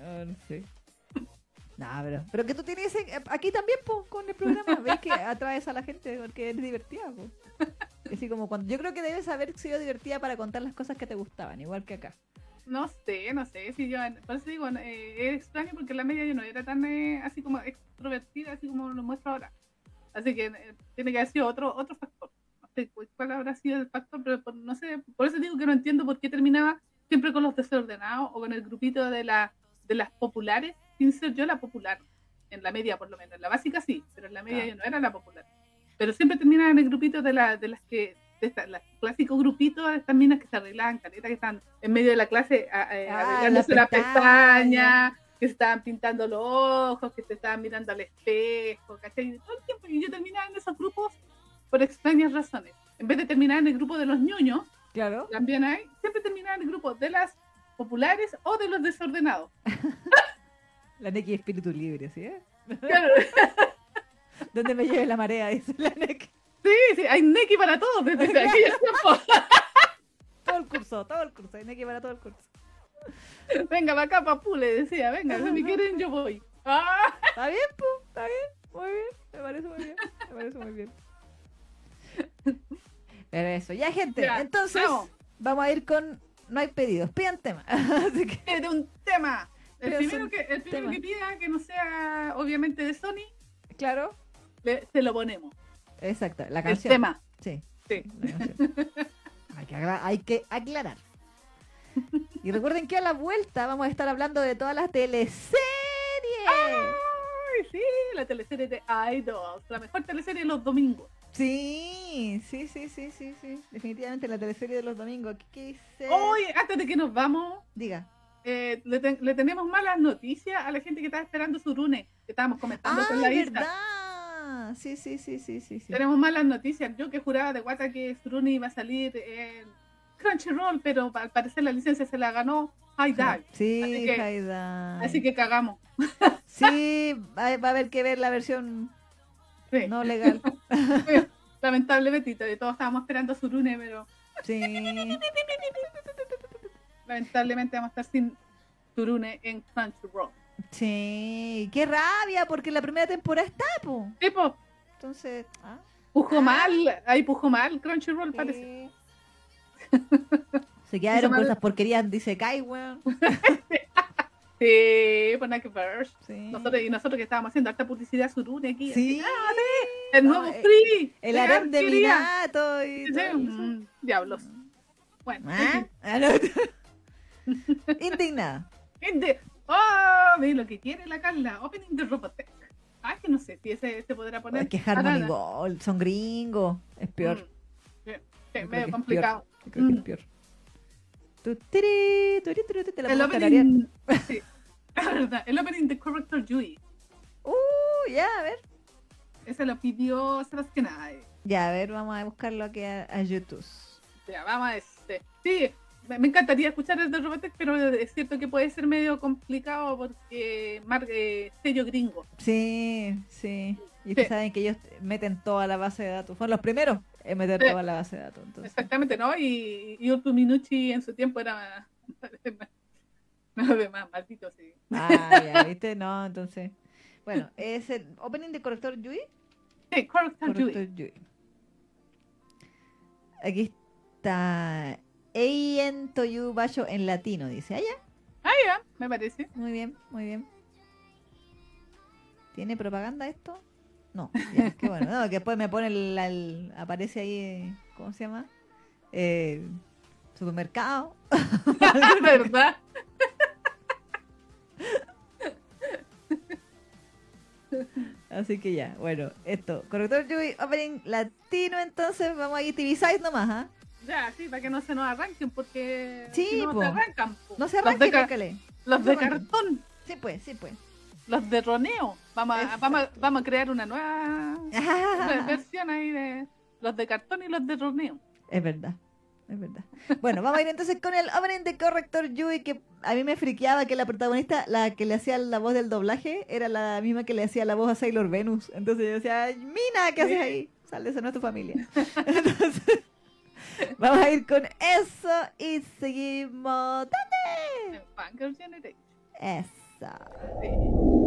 Ah, no sé. No, pero, pero que tú tienes ese- aquí también, po, con el programa. ¿Ves que atraes a la gente porque eres divertida, po? Así como cuando, yo creo que debes haber sido divertida para contar las cosas que te gustaban, igual que acá. No sé, no sé. Si yo, por eso digo, eh, es extraño porque en la media yo no era tan eh, así como extrovertida, así como lo muestro ahora. Así que eh, tiene que haber sido otro, otro factor. Sé cu- cuál habrá sido el factor, pero por- no sé. Por eso digo que no entiendo por qué terminaba siempre con los desordenados o con el grupito de, la, de las populares, sin ser yo la popular. En la media, por lo menos. En la básica sí, pero en la media Claro. yo no era la popular. Pero siempre terminaba en el grupito de, la, de las que de esta, las clásicos grupitos de estas minas que se arreglaban, caletas que están en medio de la clase a- eh, Ah, arreglándose la la pestaña. pestaña, que se estaban pintando los ojos, que se estaban mirando al espejo, ¿cachai? Todo el tiempo. Y yo terminaba en esos grupos por extrañas razones. En vez de terminar en el grupo de los ñoños, Claro. también hay, siempre terminaba en el grupo de las populares o de los desordenados. La Neki espíritu libre, ¿sí? eh? Claro, ¿Dónde me lleve la marea? Dice la Neki. sí, sí, hay Neki para todos desde aquellos tiempos. Todo el curso, todo el curso. Hay Neki para todo el curso. Venga, para acá, papu, le decía, venga, si me quieren, yo voy. ¿Está bien, pu? ¿Está bien? Muy bien. Me parece muy bien. Me parece muy bien. Pero eso, ya gente. Ya, Entonces, vamos. vamos a ir con. No hay pedidos, pidan tema. Así que, de un tema. El primero, que, el primero que pida que no sea obviamente de Sony, claro. le- se lo ponemos. Exacto, la El canción. tema. Sí, Sí. la canción. hay, que aclarar, hay que aclarar. Y recuerden que a la vuelta vamos a estar hablando de todas las teleseries. Ay, sí, la teleserie de Idols. La mejor teleserie de los domingos. Sí, sí, sí, sí, sí, sí. Definitivamente la teleserie de los domingos. ¿Qué, dice? Hoy, antes de que nos vamos, Diga. eh, le, ten- le tenemos malas noticias a la gente que está esperando su rune, que estábamos comentando Ah, con la Isa. verdad. Sí, sí, sí, sí, sí, sí. Tenemos malas noticias. Yo que juraba de guata que Suruni iba a salir en Crunchyroll, pero al parecer la licencia se la ganó High Dive. Sí, Así que-. Así que cagamos. Sí, va va a haber que ver la versión Sí. no legal. Lamentablemente, todos estábamos esperando a Surune, pero Sí. lamentablemente vamos a estar sin Surune en Crunchyroll. Sí. Qué rabia, porque la primera temporada está, po. Tipo, Entonces. ah, pujo Ah. mal, ahí pujo mal Crunchyroll parece. sí. Se quedaron con esas porquerías, dice Kai, weón. Sí, pues nada que ver. Sí. Nosotros, y nosotros que estábamos haciendo harta publicidad Surune aquí. Sí. así, ¡ah, sí! El No, nuevo eh, free. El de harem de. Minato y Sí, todo mm, Diablos. Bueno, en ¿Ah? Ah. Indignada. Gente, ¡Oh! Ve lo que quiere la Carla. Opening de Robotech. Ay, que no sé si ese se podrá poner. Es que Harmony. Gold son gringos. Es peor. Mm. Sí, medio es complicado. Yo creo que es Mm. peor. Te la El opening. sí, es verdad. El opening de Corrector Yui. Uh, ya, a ver. Ese lo pidió Sebastián. Ay, Ya, a ver, vamos a buscarlo aquí a, a YouTube. Ya, vamos a este. Sí, me, me encantaría escuchar el de Robotech, pero es cierto que puede ser medio complicado porque mar, eh, sello gringo. Sí, sí. Y ustedes Sí. saben que ellos meten toda la base de datos. Fueron los primeros en meter Sí. toda la base de datos. Entonces. Exactamente, ¿no? Y, y Urtu Minucci en su tiempo era no de más maldito, sí. Ah, ya, ¿viste? No, entonces. Bueno, es el opening de Corrector Yui. Sí, Corrector Yui. Corrector Yui. Aquí está Eien Toyu Basho en latino, dice. ¿Ah, ya? Ah, ya, me parece. Muy bien, muy bien. ¿Tiene propaganda esto? No, ya, qué bueno. No, que después me pone el, el- aparece ahí, ¿cómo se llama? Eh, supermercado. ¿Verdad? Así que ya, bueno, esto. Corrector Yui, opening latino, entonces vamos a Size nomás, ¿ah? Ya, sí, para que no se nos arranquen, porque Sí, si no po. se arrancan. po. No se Los de. Los de arranquen. cartón, Sí, pues, sí, pues. los de roneo. Vamos a, Eso. vamos, a- vamos a crear una nueva versión ahí de los de cartón y los de roneo. Es verdad, es verdad. Bueno, vamos a ir entonces con el opening de Corrector Yui, que a mí me friqueaba que la protagonista, la que le hacía la voz del doblaje, era la misma que le hacía la voz a Sailor Venus. Entonces yo decía, Mina, ¿qué haces ahí? Sal de eso, no es tu familia. Entonces, vamos a ir con eso y seguimos. ¿Dónde? En. Esa. Sí.